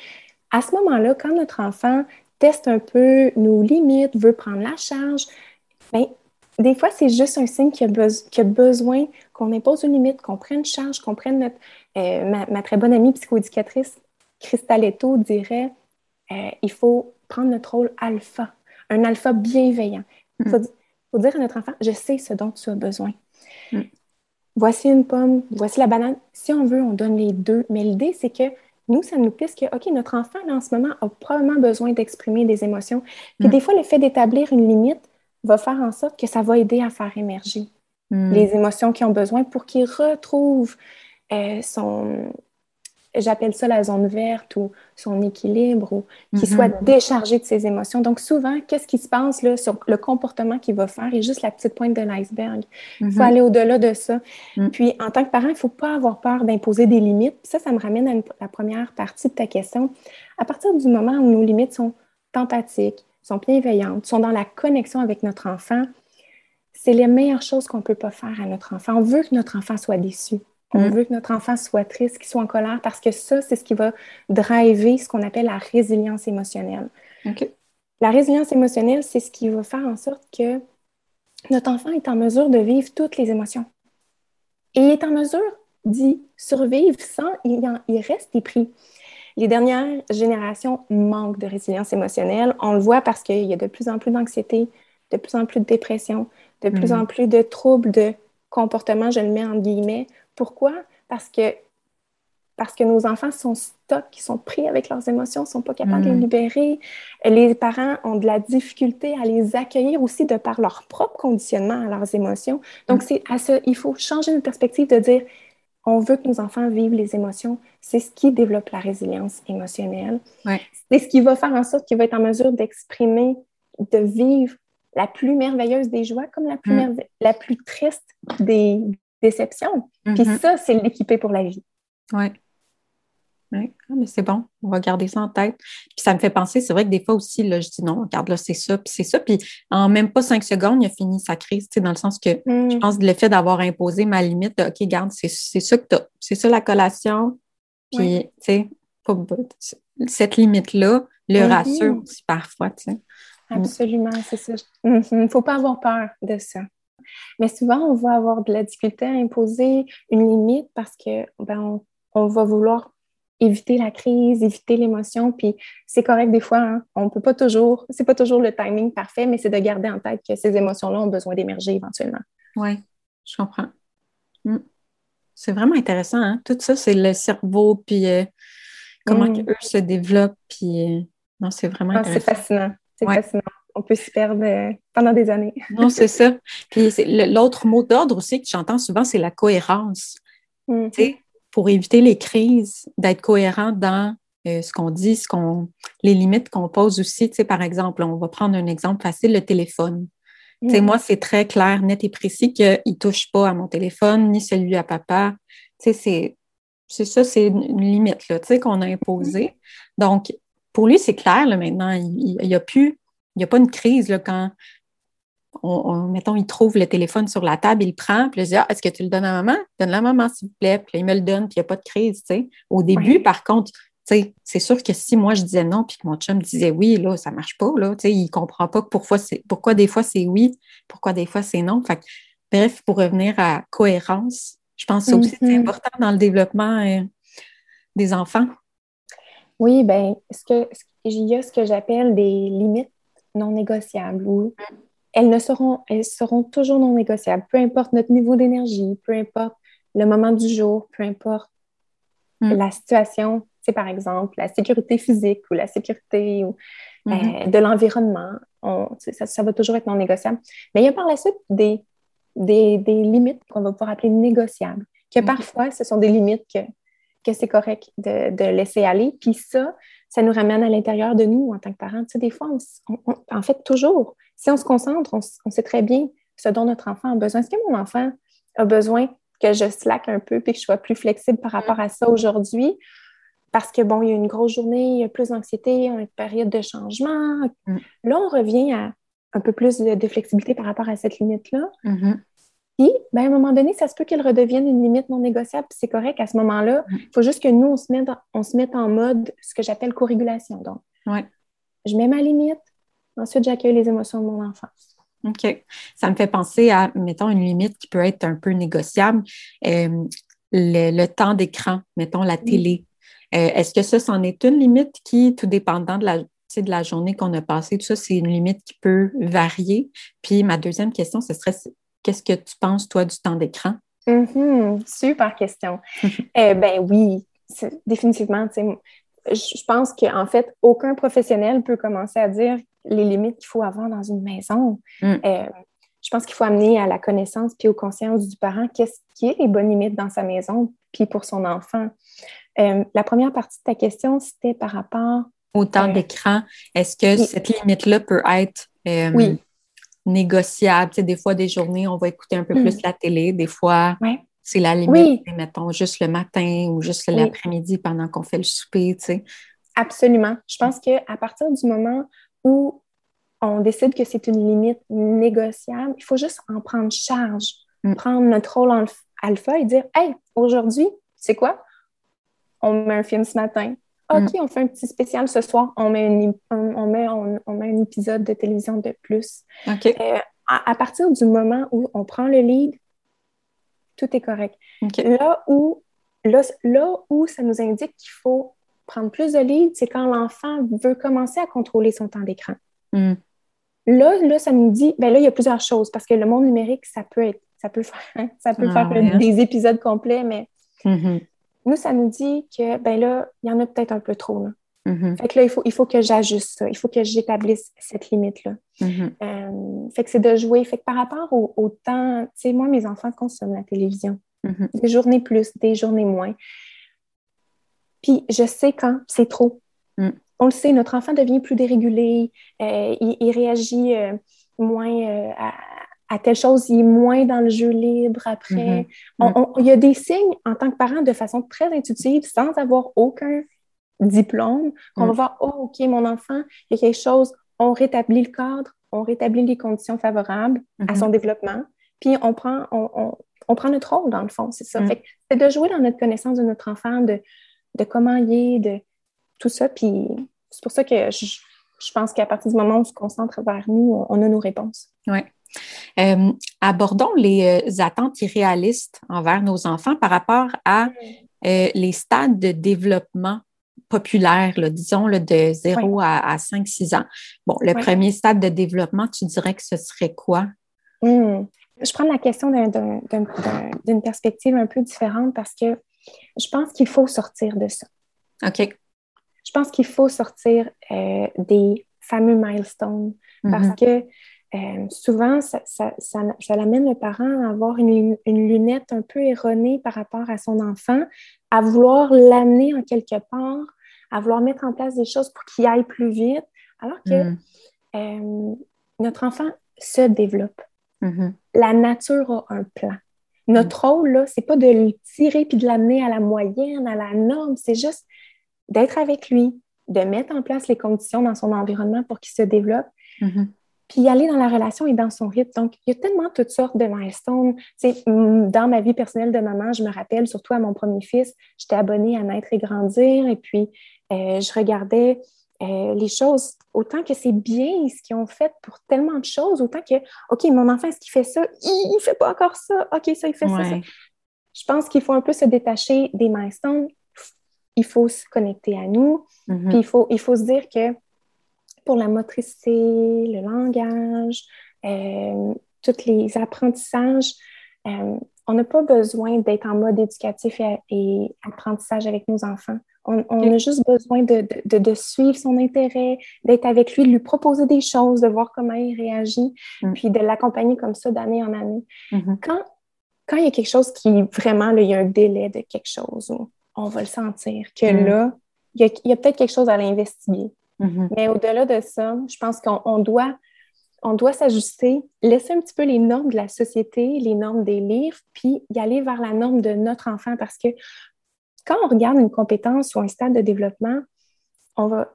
À ce moment-là, quand notre enfant teste un peu nos limites, veut prendre la charge, bien, des fois, c'est juste un signe qu'il y a, besoin qu'on impose une limite, qu'on prenne charge, qu'on prenne notre. Euh, ma, très bonne amie psychoéducatrice, Cristaletto, dirait euh, il faut prendre notre rôle alpha, un alpha bienveillant. Il faut, dire à notre enfant je sais ce dont tu as besoin. Mm. Voici une pomme, voici la banane. Si on veut, on donne les deux. Mais l'idée, c'est que nous, ça nous pisse que, OK, notre enfant, en ce moment, a probablement besoin d'exprimer des émotions. Puis mm. des fois, le fait d'établir une limite, va faire en sorte que ça va aider à faire émerger hmm. les émotions qui ont besoin pour qu'ils retrouvent euh, son, j'appelle ça la zone verte ou son équilibre ou qu'il mhm. soit déchargé de ses émotions. Donc souvent, qu'est-ce qui se passe là, sur le comportement qu'il va faire est juste la petite pointe de l'iceberg. Il faut mhm. aller au-delà de ça. Hmm. Puis en tant que parent, il ne faut pas avoir peur d'imposer des limites. ça, ça me ramène à la première partie de ta question. À partir du moment où nos limites sont empathiques, sont bienveillantes, sont dans la connexion avec notre enfant, c'est les meilleures choses qu'on ne peut pas faire à notre enfant. On veut que notre enfant soit déçu. On mm. veut que notre enfant soit triste, qu'il soit en colère, parce que ça, c'est ce qui va driver ce qu'on appelle la résilience émotionnelle. La résilience émotionnelle, c'est ce qui va faire en sorte que notre enfant est en mesure de vivre toutes les émotions. Et il est en mesure d'y survivre sans il, il reste épris. Les dernières générations manquent de résilience émotionnelle. On le voit parce qu'il y a de plus en plus d'anxiété, de plus en plus de dépression, de plus en mhm. plus de troubles de comportement, je le mets en guillemets. Pourquoi? Parce que, parce que nos enfants sont stock, ils sont pris avec leurs émotions, ne sont pas capables de les mhm. libérer. Les parents ont de la difficulté à les accueillir aussi de par leur propre conditionnement à leurs émotions. Donc, mhm. c'est à ce, il faut changer de perspective de dire on veut que nos enfants vivent les émotions. C'est ce qui développe la résilience émotionnelle. C'est ce qui va faire en sorte qu'il va être en mesure d'exprimer, de vivre la plus merveilleuse des joies comme la plus, mm. la plus triste des déceptions. Puis mm-hmm. ça, c'est l'équiper pour la vie. Oui. Oui, ah, mais c'est bon, on va garder ça en tête. Puis ça me fait penser, c'est vrai que des fois aussi, là, je dis non, regarde là, c'est ça, puis c'est ça. Puis en même pas cinq secondes, il a fini sa crise, tu sais, dans le sens que je mm. pense que le fait d'avoir imposé ma limite, OK, garde, c'est ça que tu c'est ça la collation. Puis, tu sais, cette limite-là le mm-hmm. rassure aussi parfois, tu sais. Absolument, c'est ça. Il ne mm-hmm. faut pas avoir peur de ça. Mais souvent, on va avoir de la difficulté à imposer une limite parce que ben, on va vouloir éviter la crise, éviter l'émotion. Puis c'est correct des fois, hein. on peut pas toujours, c'est pas toujours le timing parfait, mais c'est de garder en tête que ces émotions-là ont besoin d'émerger éventuellement. Oui, je comprends. Hmm. C'est vraiment intéressant, hein? Tout ça, c'est le cerveau, puis euh, comment hmm. eux se développent, puis euh, non, c'est vraiment ah, intéressant. C'est fascinant, c'est fascinant. On peut s'y perdre euh, pendant des années. non, c'est ça. Puis l'autre mot d'ordre aussi que j'entends souvent, c'est la cohérence. Hmm. Tu sais, pour éviter les crises, d'être cohérent dans euh, ce qu'on dit, ce qu'on, les limites qu'on pose aussi. Tu sais, par exemple, on va prendre un exemple facile, le téléphone. Tu sais, mm. moi, c'est très clair, net et précis qu'il ne touche pas à mon téléphone, ni celui à papa. Tu sais, c'est, ça, c'est une limite là, tu sais, qu'on a imposée. Donc, pour lui, c'est clair là, maintenant. Il n'y a plus, il n'y a pas une crise là, quand on, mettons, il trouve le téléphone sur la table, il le prend, puis il dit ah, Est-ce que tu le donnes à maman? Donne-le à maman, s'il vous plaît. Puis il me le donne, puis il n'y a pas de crise. Au début, par contre, c'est sûr que si moi je disais non, puis que mon chum disait oui, là, ça ne marche pas. Là, il ne comprend pas pourquoi, pourquoi des fois c'est oui, pourquoi des fois c'est non. Fait bref, pour revenir à cohérence, je pense que c'est aussi mm-hmm. important dans le développement euh, des enfants. Oui, bien, ce que, il y a ce que j'appelle des limites non négociables ou mm elles ne seront, elles seront toujours non négociables, peu importe notre niveau d'énergie, peu importe le moment du jour, peu importe hmm. la situation, c'est par exemple la sécurité physique ou la sécurité euh, hmm. de l'environnement, ça, va toujours être non négociable. Mais il y a par la suite des, des, limites qu'on va pouvoir appeler négociables, que hmm. parfois ce sont des limites que, que c'est correct de, de, laisser aller. Puis ça, ça nous ramène à l'intérieur de nous en tant que parents. Tu sais, des fois, en fait, toujours, si on se concentre, on, sait très bien ce dont notre enfant a besoin. Est-ce que mon enfant a besoin que je slack un peu et que je sois plus flexible par rapport à ça aujourd'hui? Parce que, bon, il y a une grosse journée, il y a plus d'anxiété, une période de changement. Mm. Là, on revient à un peu plus de, flexibilité par rapport à cette limite-là. Mm-hmm. Puis, ben, à un moment donné, ça se peut qu'elle redevienne une limite non négociable, c'est correct. À ce moment-là, il faut juste que nous, on se, mette, on se mette en mode ce que j'appelle co-régulation. Donc, ouais je mets ma limite. Ensuite, j'accueille les émotions de mon enfant. OK. Ça me fait penser à, mettons, une limite qui peut être un peu négociable. Euh, le, temps d'écran, mettons la télé. Euh, est-ce que ça, c'en est une limite qui, tout dépendant de la, de la journée qu'on a passée, tout ça, c'est une limite qui peut varier? Puis ma deuxième question, ce serait qu'est-ce que tu penses, toi, du temps d'écran? Mm-hmm. super question. eh ben oui, définitivement. Je pense qu'en fait, aucun professionnel peut commencer à dire les limites qu'il faut avoir dans une maison. Mm. Euh, je pense qu'il faut amener à la connaissance puis aux consciences du parent qu'est-ce qui est les bonnes limites dans sa maison puis pour son enfant. Euh, la première partie de ta question, c'était par rapport au temps euh, d'écran. Est-ce que cette limite-là peut être négociable? des fois, des journées, on va écouter un peu mm. plus la télé. Des fois, c'est la limite, mettons, juste le matin ou juste l'après-midi pendant qu'on fait le souper. Absolument. Je pense qu'à partir du moment où on décide que c'est une limite négociable, il faut juste en prendre charge, mm. prendre notre rôle alpha et dire Hey, aujourd'hui, c'est quoi? On met un film ce matin. OK, mm. on fait un petit spécial ce soir. On met, on, met, on, met un épisode de télévision de plus. Euh, à, partir du moment où on prend le lead, tout est correct. Là, où, là, là où ça nous indique qu'il faut prendre plus de lead, c'est quand l'enfant veut commencer à contrôler son temps d'écran. Mm. Là, là, ça nous dit, ben là, il y a plusieurs choses parce que le monde numérique, ça peut être, ça peut faire, ça peut ah faire des épisodes complets, mais mm-hmm. Nous, ça nous dit que, ben là, il y en a peut-être un peu trop. Là. Mm-hmm. Fait que là, il faut, il faut que j'ajuste ça. Il faut que j'établisse cette limite-là. Mm-hmm. Euh, fait que c'est de jouer. Fait que par rapport au, temps, tu sais, moi, mes enfants consomment la télévision. Des journées plus, des journées moins. Puis je sais quand c'est trop. Mm. On le sait, notre enfant devient plus dérégulé, euh, il, réagit euh, moins euh, à, telle chose, il est moins dans le jeu libre après. Mm-hmm. il y a des signes en tant que parent de façon très intuitive, sans avoir aucun diplôme, qu'on va mm. voir, oh, OK, mon enfant, il y a quelque chose, on rétablit le cadre, on rétablit les conditions favorables à mm-hmm. son développement, puis on prend, on, prend notre rôle, dans le fond, c'est ça. Mm. c'est de jouer dans notre connaissance de notre enfant, de de comment il est, de tout ça. Puis c'est pour ça que je, pense qu'à partir du moment où on se concentre vers nous, on a nos réponses. Oui. Euh, abordons les euh, attentes irréalistes envers nos enfants par rapport à euh, les stades de développement populaire, disons, de 0 à, 5-6 ans. Bon, le premier stade de développement, tu dirais que ce serait quoi? Hmm. Je prends la question d'une perspective un peu différente parce que je pense qu'il faut sortir de ça. OK. Je pense qu'il faut sortir euh, des fameux milestones parce mhm. que euh, souvent, ça, ça, ça, l'amène le parent à avoir une, lunette un peu erronée par rapport à son enfant, à vouloir l'amener en quelque part, à vouloir mettre en place des choses pour qu'il aille plus vite, alors que mhm. euh, notre enfant se développe. Mhm. La nature a un plan. Notre mm. rôle, là, c'est pas de le tirer puis de l'amener à la moyenne, à la norme, c'est juste d'être avec lui, de mettre en place les conditions dans son environnement pour qu'il se développe, mm-hmm. Puis aller dans la relation et dans son rythme. Donc, il y a tellement toutes sortes de milestones. Mm, dans ma vie personnelle de maman, je me rappelle, surtout à mon premier fils, j'étais abonnée à Naître et Grandir, et puis euh, je regardais euh, les choses, autant que c'est bien ce qu'ils ont fait pour tellement de choses, autant que, OK, mon enfant, est-ce qu'il fait ça? Il ne fait pas encore ça. OK, ça, il fait ça, Je pense qu'il faut un peu se détacher des milestones. Il faut se connecter à nous. Mm-hmm. Puis il faut, il faut se dire que pour la motricité, le langage, euh, tous les apprentissages, euh, on n'a pas besoin d'être en mode éducatif et, apprentissage avec nos enfants. On, a juste besoin de, suivre son intérêt, d'être avec lui, de lui proposer des choses, de voir comment il réagit, mm. puis de l'accompagner comme ça d'année en année. Mm-hmm. Quand, quand il y a quelque chose qui vraiment, il y a un délai de quelque chose, on va le sentir, que mm. là, il y a, peut-être quelque chose à l'investiguer. Mm-hmm. Mais au-delà de ça, je pense qu'on doit on doit s'ajuster, laisser un petit peu les normes de la société, les normes des livres, puis y aller vers la norme de notre enfant parce que quand on regarde une compétence ou un stade de développement, on va.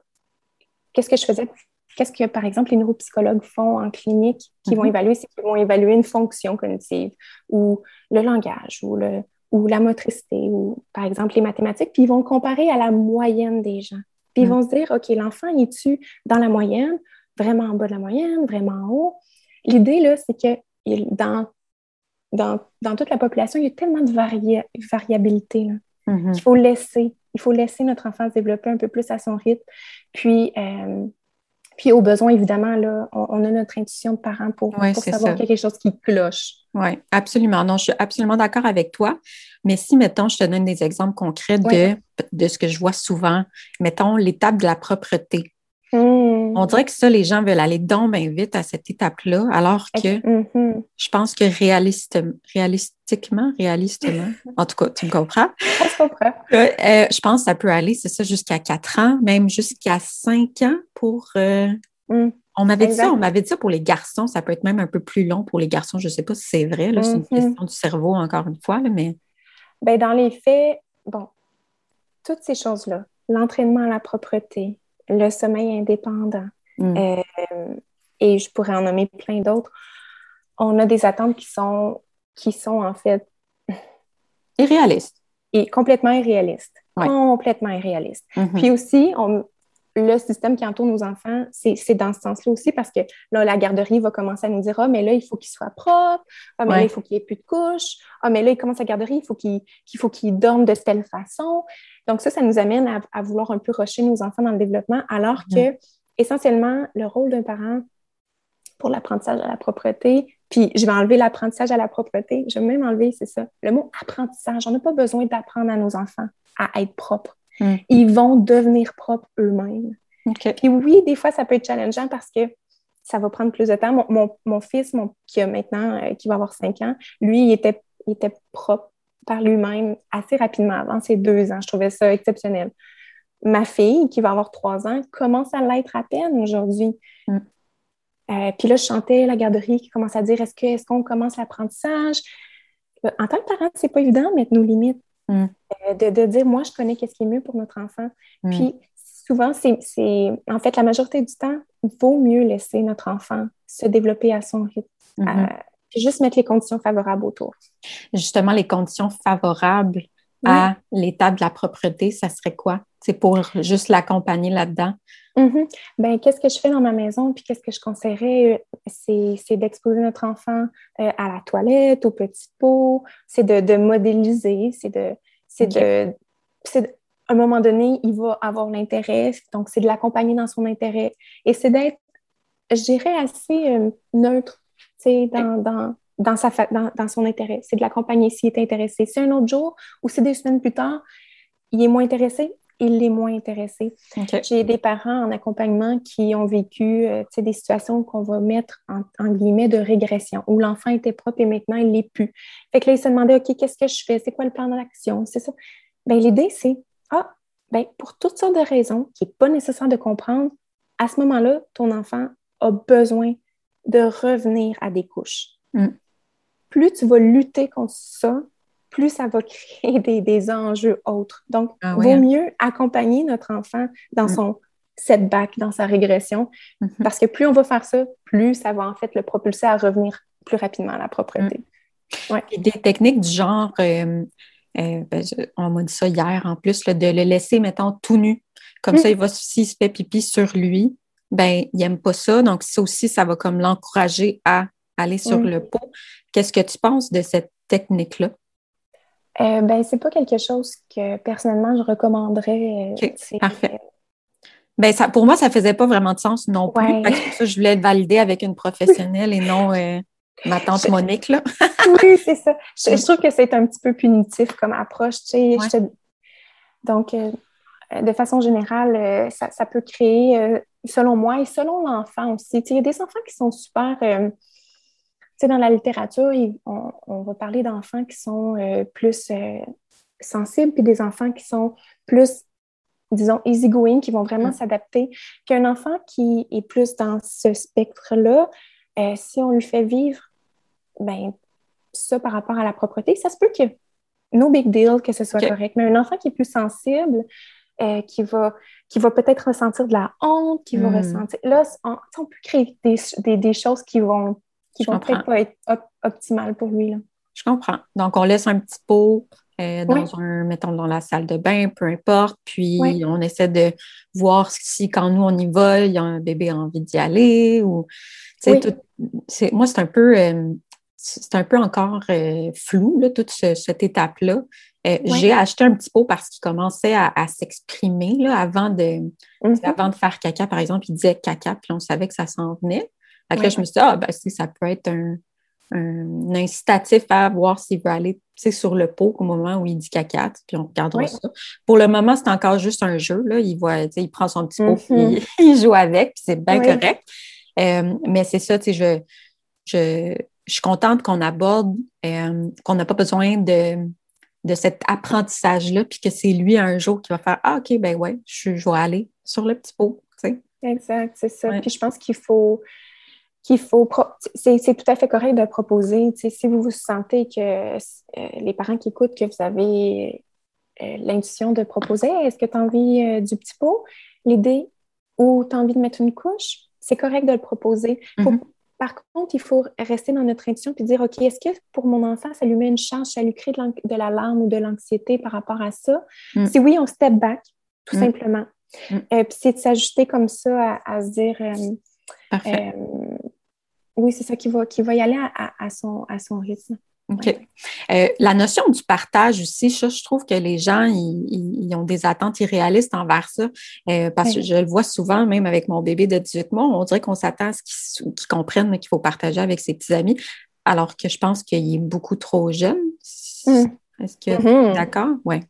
Qu'est-ce que je faisais? Qu'est-ce que, par exemple, les neuropsychologues font en clinique qui vont mhm. évaluer? C'est qu'ils vont évaluer une fonction cognitive ou le langage ou, le, ou la motricité ou, par exemple, les mathématiques, puis ils vont comparer à la moyenne des gens. Puis ils mm. vont se dire, OK, l'enfant, il est-tu dans la moyenne, vraiment en bas de la moyenne, vraiment en haut? L'idée, là, c'est que dans, dans, toute la population, il y a tellement de variabilité. Mm-hmm. Il faut laisser, il faut laisser notre enfant se développer un peu plus à son rythme. Puis, euh, puis au besoin, évidemment, là, on, a notre intuition de parents pour, savoir qu'il y a quelque chose qui cloche. Oui, absolument. Non, je suis absolument d'accord avec toi. Mais si, mettons, je te donne des exemples concrets de, de ce que je vois souvent, mettons l'étape de la propreté. On dirait que ça, les gens veulent aller donc bien vite à cette étape-là, alors que mm-hmm. je pense que réaliste, réalistiquement, réalistement, en tout cas, tu me comprends? Je comprends. Euh, je pense que ça peut aller, c'est ça, jusqu'à 4 ans, même jusqu'à 5 ans pour. Euh, mm. On m'avait dit ça, on m'avait dit ça pour les garçons, ça peut être même un peu plus long pour les garçons. Je ne sais pas si c'est vrai, c'est une mm-hmm. question du cerveau, encore une fois, mais. Ben, dans les faits, bon, toutes ces choses-là, l'entraînement à la propreté, le sommeil indépendant, mm. euh, et je pourrais en nommer plein d'autres, on a des attentes qui sont, qui sont en fait irréalistes. Et complètement irréalistes. Complètement irréalistes. Mm-hmm. Puis aussi, on, le système qui entoure nos enfants, c'est dans ce sens-là aussi parce que là, la garderie va commencer à nous dire Ah, mais là, il faut qu'il soit propre. Ah, mais là, il faut qu'il n'y ait plus de couches. Ah, mais là, il commence la garderie, il faut qu'il faut qu'il dorme de telle façon. Donc, ça, ça nous amène à, vouloir un peu rusher nos enfants dans le développement, alors que, essentiellement, le rôle d'un parent pour l'apprentissage à la propreté, puis je vais enlever l'apprentissage à la propreté, je vais même enlever, c'est ça, le mot apprentissage. On n'a pas besoin d'apprendre à nos enfants à être propres. Hmm. Ils vont devenir propres eux-mêmes. Puis oui, des fois, ça peut être challengeant parce que ça va prendre plus de temps. Mon, fils, qui a maintenant, euh, qui va avoir 5 ans, lui, il était, était propre par lui-même assez rapidement avant ses deux ans. Je trouvais ça exceptionnel. Ma fille, qui va avoir trois ans, commence à l'être à peine aujourd'hui. Hmm. Euh, puis là, je chantais la garderie qui commence à dire est-ce qu'on est qu'on commence l'apprentissage? Euh, En tant que parent, c'est pas évident de mettre nos limites. Mm. Euh, de, dire, moi, je connais qu'est-ce qui est mieux pour notre enfant. Mm. Puis, souvent, c'est, en fait, la majorité du temps, il vaut mieux laisser notre enfant se développer à son rythme. Mm-hmm. Puis juste mettre les conditions favorables autour. Justement, les conditions favorables à l'état de la propreté, ça serait quoi? C'est pour juste l'accompagner là-dedans? Mm-hmm. Ben, qu'est-ce que je fais dans ma maison? Puis qu'est-ce que je conseillerais? C'est, d'exposer notre enfant euh, à la toilette, au petit pot, c'est de, modéliser, c'est de. C'est de. à un moment donné, il va avoir l'intérêt, donc c'est de l'accompagner dans son intérêt. Et c'est d'être, je dirais, assez euh, neutre, dans, dans, dans, sa dans, dans son intérêt. C'est de l'accompagner s'il est intéressé. C'est un autre jour ou c'est des semaines plus tard, il est moins intéressé, il est moins intéressé. J'ai des parents en accompagnement qui ont vécu euh, des situations qu'on va mettre en, guillemets de régression, où l'enfant était propre et maintenant il l'est plus. Fait que là, ils se demandaient, OK, qu'est-ce que je fais? C'est quoi le plan d'action? C'est ça. Ben, l'idée, c'est, ah, ben, pour toutes sortes de raisons qui n'est pas nécessaire de comprendre, à ce moment-là, ton enfant a besoin de revenir à des couches. Mm. Plus tu vas lutter contre ça, plus ça va créer des, enjeux autres. Donc, ah vaut hein. mieux accompagner notre enfant dans mm. son setback, dans sa régression, mm-hmm. parce que plus on va faire ça, plus ça va en fait le propulser à revenir plus rapidement à la propreté. Mm. Des techniques du genre, euh, euh, ben, on m'a dit ça hier en plus, de le laisser, mettons, tout nu. Comme ça, il va, s'il se fait pipi sur lui, ben, il n'aime pas ça. Donc, ça aussi, ça va comme l'encourager à aller sur le pot. Qu'est-ce que tu penses de cette technique-là? Euh, ben, c'est pas quelque chose que personnellement je recommanderais. Euh, parfait. Ben, ça, pour moi, ça faisait pas vraiment de sens non plus. ça, je voulais le valider avec une professionnelle et non euh, ma tante Monique. Là. oui, c'est ça. Je, trouve que c'est un petit peu punitif comme approche. Donc, euh, de façon générale, ça, ça, peut créer, selon moi et selon l'enfant aussi. Il y a des enfants qui sont super dans la littérature, on, va parler d'enfants qui sont euh, plus euh, sensibles, puis des enfants qui sont plus, disons, easygoing, qui vont vraiment mm. s'adapter, qu'un enfant qui est plus dans ce spectre-là, euh, si on lui fait vivre ben, ça par rapport à la propreté, ça se peut que no big deal que ce soit correct, mais un enfant qui est plus sensible, qui va, qui va peut-être ressentir de la honte, qui va mm. ressentir. Là, on, peut créer des, des, choses qui vont qui vont peut-être pas être optimales pour lui. Là. Je comprends. Donc, on laisse un petit pot euh, dans un, mettons, dans la salle de bain, peu importe. Puis on essaie de voir si quand nous on y va, il y a un bébé a envie d'y aller ou moi, c'est un peu euh, c'est un peu encore euh, flou, là, toute cette étape-là. J'ai acheté un petit pot parce qu'il commençait à, s'exprimer avant, de, mm-hmm. avant de faire caca, par exemple. Il disait caca, puis on savait que ça s'en venait. Là, je me suis dit, ah, ben, ça peut être un, un incitatif à voir s'il veut aller sur le pot au moment où il dit caca, puis on regardera ça. Pour le moment, c'est encore juste un jeu. Là. Il, voit, il prend son petit pot, puis mm-hmm. il joue avec, puis c'est bien correct. Euh, mais c'est ça, je, je, je suis contente qu'on aborde, euh, qu'on n'a pas besoin de, de cet apprentissage-là, puis que c'est lui un jour qui va faire Ah, OK, ben ouais, je, je vais aller sur le petit pot. Exact, c'est ça. Puis je pense qu'il faut qu'il faut. C'est tout à fait correct de proposer. Si vous vous sentez que euh, les parents qui écoutent, que vous avez euh, l'intuition de proposer, est-ce que tu as envie euh, du petit pot, l'idée, ou tu as envie de mettre une couche, c'est correct de le proposer. Mm-hmm. Par contre, il faut rester dans notre intuition et dire OK, est-ce que pour mon enfant, ça lui met une chance, ça lui crée de, la larme ou de l'anxiété par rapport à ça? Mm. Si oui, on step back, tout mm. simplement. Mm. puis c'est de s'ajuster comme ça à, se dire. Parfait oui, c'est ça qui va, qui va y aller à, son, à son rythme. OK. Euh, la notion du partage aussi, je, trouve que les gens, ils, ont des attentes irréalistes envers ça. Euh, parce que je le vois souvent, même avec mon bébé de 18 mois, on dirait qu'on s'attend à ce qu'ils comprennent qu'il faut partager avec ses petits amis, alors que je pense qu'il est beaucoup trop jeune. Mmh. Est-ce que mmh. d'accord? Oui.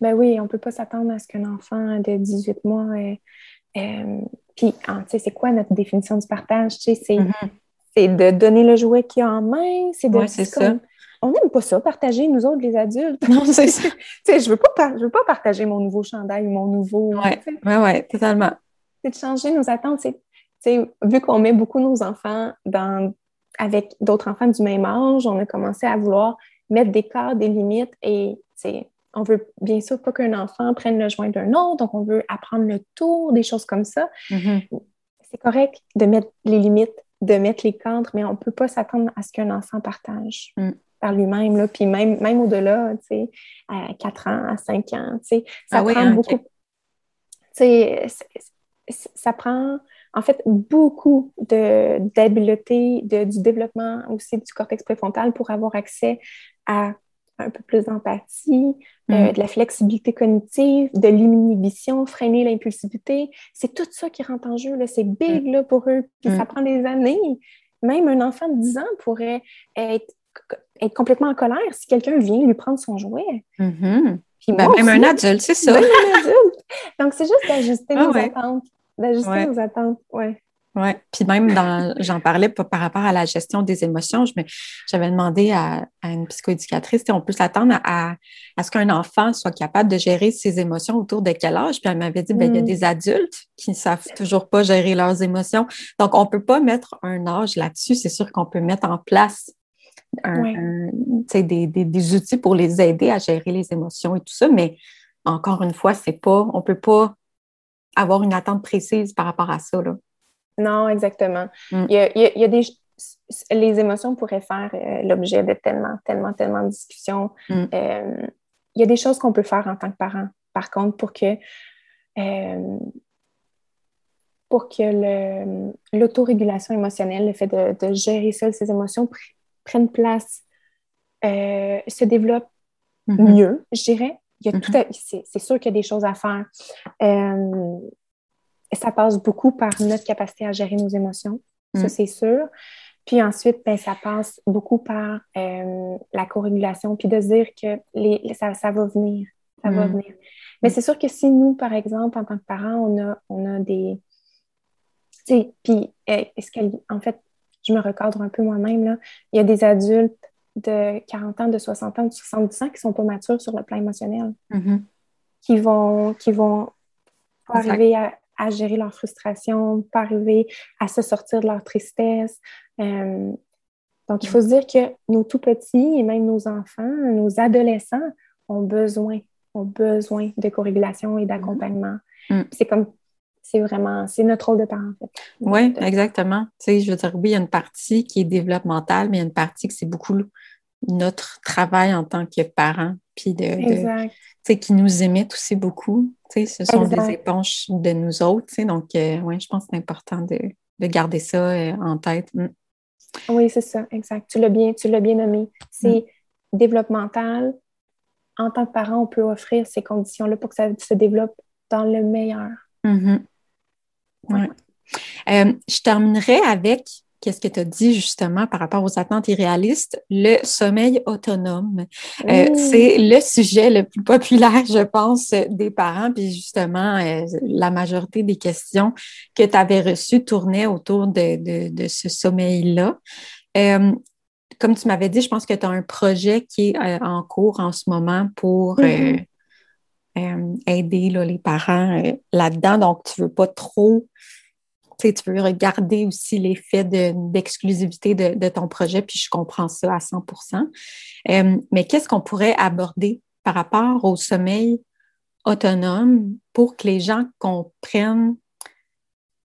Ben oui, on ne peut pas s'attendre à ce qu'un enfant de 18 mois. Euh, puis, ah, tu sais, c'est quoi notre définition du partage? Tu sais, c'est. Mmh c'est de donner le jouet qu'il a en main, c'est de... c'est ça. On n'aime pas ça, partager, nous autres, les adultes. Non, c'est ça. je veux pas, je veux pas partager mon nouveau chandail ou mon nouveau... Oui, ouais, ouais, totalement. C'est de changer nos attentes. C'est, vu qu'on met beaucoup nos enfants dans, avec d'autres enfants du même âge, on a commencé à vouloir mettre des cadres, des limites et on veut bien sûr pas qu'un enfant prenne le joint d'un autre, donc on veut apprendre le tour, des choses comme ça. Mm-hmm. C'est correct de mettre les limites de mettre les cadres, mais on ne peut pas s'attendre à ce qu'un enfant partage mm. par lui-même. Puis même, même au-delà, à 4 ans, à 5 ans, ça ah prend hein, beaucoup. Ça prend en fait beaucoup d'habileté, du développement aussi du cortex préfrontal pour avoir accès à un peu plus d'empathie, euh, mm. de la flexibilité cognitive, de l'inhibition, freiner l'impulsivité. C'est tout ça qui rentre en jeu. C'est big mm. là, pour eux. Puis ça mm. prend des années. Même un enfant de 10 ans pourrait être, être complètement en colère si quelqu'un vient lui prendre son jouet. Mm-hmm. Ben, même un adulte, c'est ça. Même un adulte. Donc, c'est juste d'ajuster ah nos attentes. D'ajuster nos attentes, ouais. Oui, puis même dans, j'en parlais par rapport à la gestion des émotions, j'avais demandé à, une psychoéducatrice, on peut s'attendre à, à, ce qu'un enfant soit capable de gérer ses émotions autour de quel âge? Puis elle m'avait dit, ben, il y a mm. des adultes qui ne savent toujours pas gérer leurs émotions. Donc, on ne peut pas mettre un âge là-dessus. C'est sûr qu'on peut mettre en place des, des, des, outils pour les aider à gérer les émotions et tout ça, mais encore une fois, c'est pas, on ne peut pas avoir une attente précise par rapport à ça. Là. Non, exactement. Mm. Il, y a, des. Les émotions pourraient faire euh, l'objet de tellement, tellement, tellement de discussions. Mm. Euh, il y a des choses qu'on peut faire en tant que parent, par contre, pour que. Euh, pour que l'autorégulation émotionnelle, le fait de, gérer seul ses émotions, prenne place, se développe mm-hmm. mieux, je dirais. Mm-hmm. c'est sûr qu'il y a des choses à faire ça passe beaucoup par notre capacité à gérer nos émotions, ça mm. c'est sûr. Puis ensuite, ben, ça passe beaucoup par euh, la co-régulation, puis de se dire que les, ça, ça, va venir, ça va mm. venir. Mais c'est sûr que si nous, par exemple, en tant que parents, on a, on a des... Tu sais, puis, eh, est-ce qu'elle... En fait, je me recadre un peu moi-même, là. Il y a des adultes de 40 ans, de 60 ans, de 70 ans qui sont pas matures sur le plan émotionnel, mm-hmm. qui vont, qui vont arriver à, à gérer leur frustration, pas arriver à se sortir de leur tristesse. Euh, donc, il faut se dire que nos tout petits et même nos enfants, nos adolescents ont besoin, ont besoin de corrégulation et d'accompagnement. Mm. C'est comme, c'est vraiment, c'est notre rôle de parent, en fait. Oui, exactement. Tu sais, je veux dire, oui, il y a une partie qui est développementale, mais il y a une partie que c'est beaucoup notre travail en tant que parent puis de, qui nous émettent aussi beaucoup. Ce sont des éponges de nous autres. Donc, euh, oui, je pense que c'est important de, garder ça euh, en tête. Mm. Oui, c'est ça, exact. Tu l'as bien, tu l'as bien nommé. C'est mm. développemental. En tant que parent, on peut offrir ces conditions-là pour que ça se développe dans le meilleur. Mm-hmm. Euh, je terminerai avec qu'est-ce que tu as dit justement par rapport aux attentes irréalistes, le sommeil autonome. Euh, c'est le sujet le plus populaire, je pense, des parents. Puis justement, euh, la majorité des questions que tu avais reçues tournaient autour de, ce sommeil-là. comme tu m'avais dit, je pense que tu as un projet qui est en cours en ce moment pour mm-hmm. aider les parents là-dedans. Donc, tu ne veux pas trop tu veux regarder aussi l'effet d'exclusivité de, ton projet, puis je comprends ça à 100% euh, Mais qu'est-ce qu'on pourrait aborder par rapport au sommeil autonome pour que les gens comprennent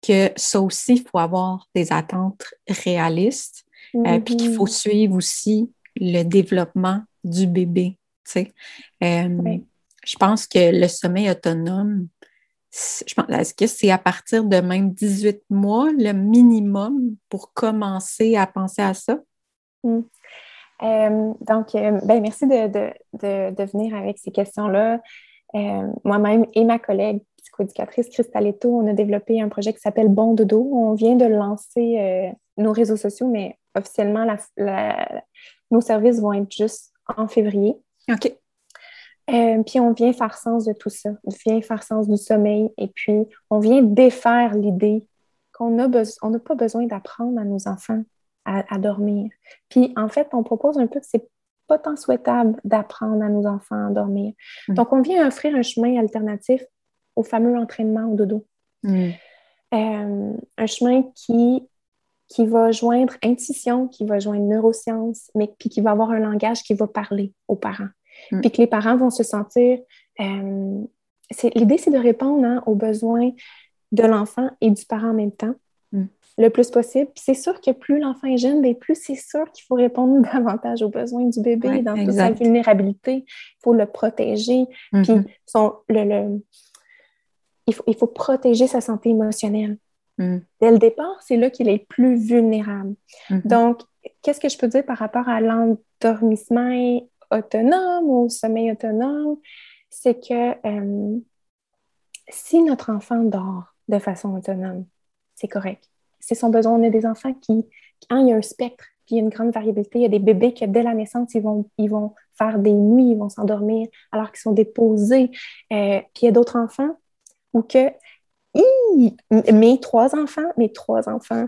que ça aussi, il faut avoir des attentes réalistes, euh, puis qu'il faut mm-hmm. suivre aussi le développement du bébé. Euh, je pense que le sommeil autonome, je pense, est-ce que c'est à partir de même 18 mois le minimum pour commencer à penser à ça? Hmm. Euh, donc, euh, ben, merci de, venir avec ces questions-là. Euh, moi-même et ma collègue psychoéducatrice Cristaletto, on a développé un projet qui s'appelle Bon Dodo. On vient de lancer nos réseaux sociaux, mais officiellement, nos services vont être juste en février. OK. Euh, puis on vient faire sens de tout ça, on vient faire sens du sommeil et puis on vient défaire l'idée qu'on n'a pas besoin d'apprendre à nos enfants à, dormir. Puis en fait, on propose un peu que c'est pas tant souhaitable d'apprendre à nos enfants à dormir. Mm. Donc on vient offrir un chemin alternatif au fameux entraînement au dodo. Mm. Euh, un chemin qui qui va joindre intuition, qui va joindre neurosciences, mais puis qui va avoir un langage qui va parler aux parents. Mm. Puis que les parents vont se sentir. Euh, l'idée, c'est de répondre hein, aux besoins de l'enfant et du parent en même temps, mm. le plus possible. Puis c'est sûr que plus l'enfant est jeune, bien, plus c'est sûr qu'il faut répondre davantage aux besoins du bébé dans toute sa vulnérabilité. Il faut le protéger. Puis mm-hmm. son, le, il, faut, il faut protéger sa santé émotionnelle. Mm. Dès le départ, c'est là qu'il est plus vulnérable. Mm-hmm. Donc, qu'est-ce que je peux dire par rapport à l'endormissement autonome ou sommeil autonome, c'est que euh, si notre enfant dort de façon autonome, c'est correct. C'est son besoin. On a des enfants qui, quand il y a un spectre, puis il y a une grande variabilité. Il y a des bébés qui, dès la naissance, ils vont, ils vont faire des nuits, ils vont s'endormir alors qu'ils sont déposés. Euh, puis il y a d'autres enfants où que, mes trois enfants, mes trois enfants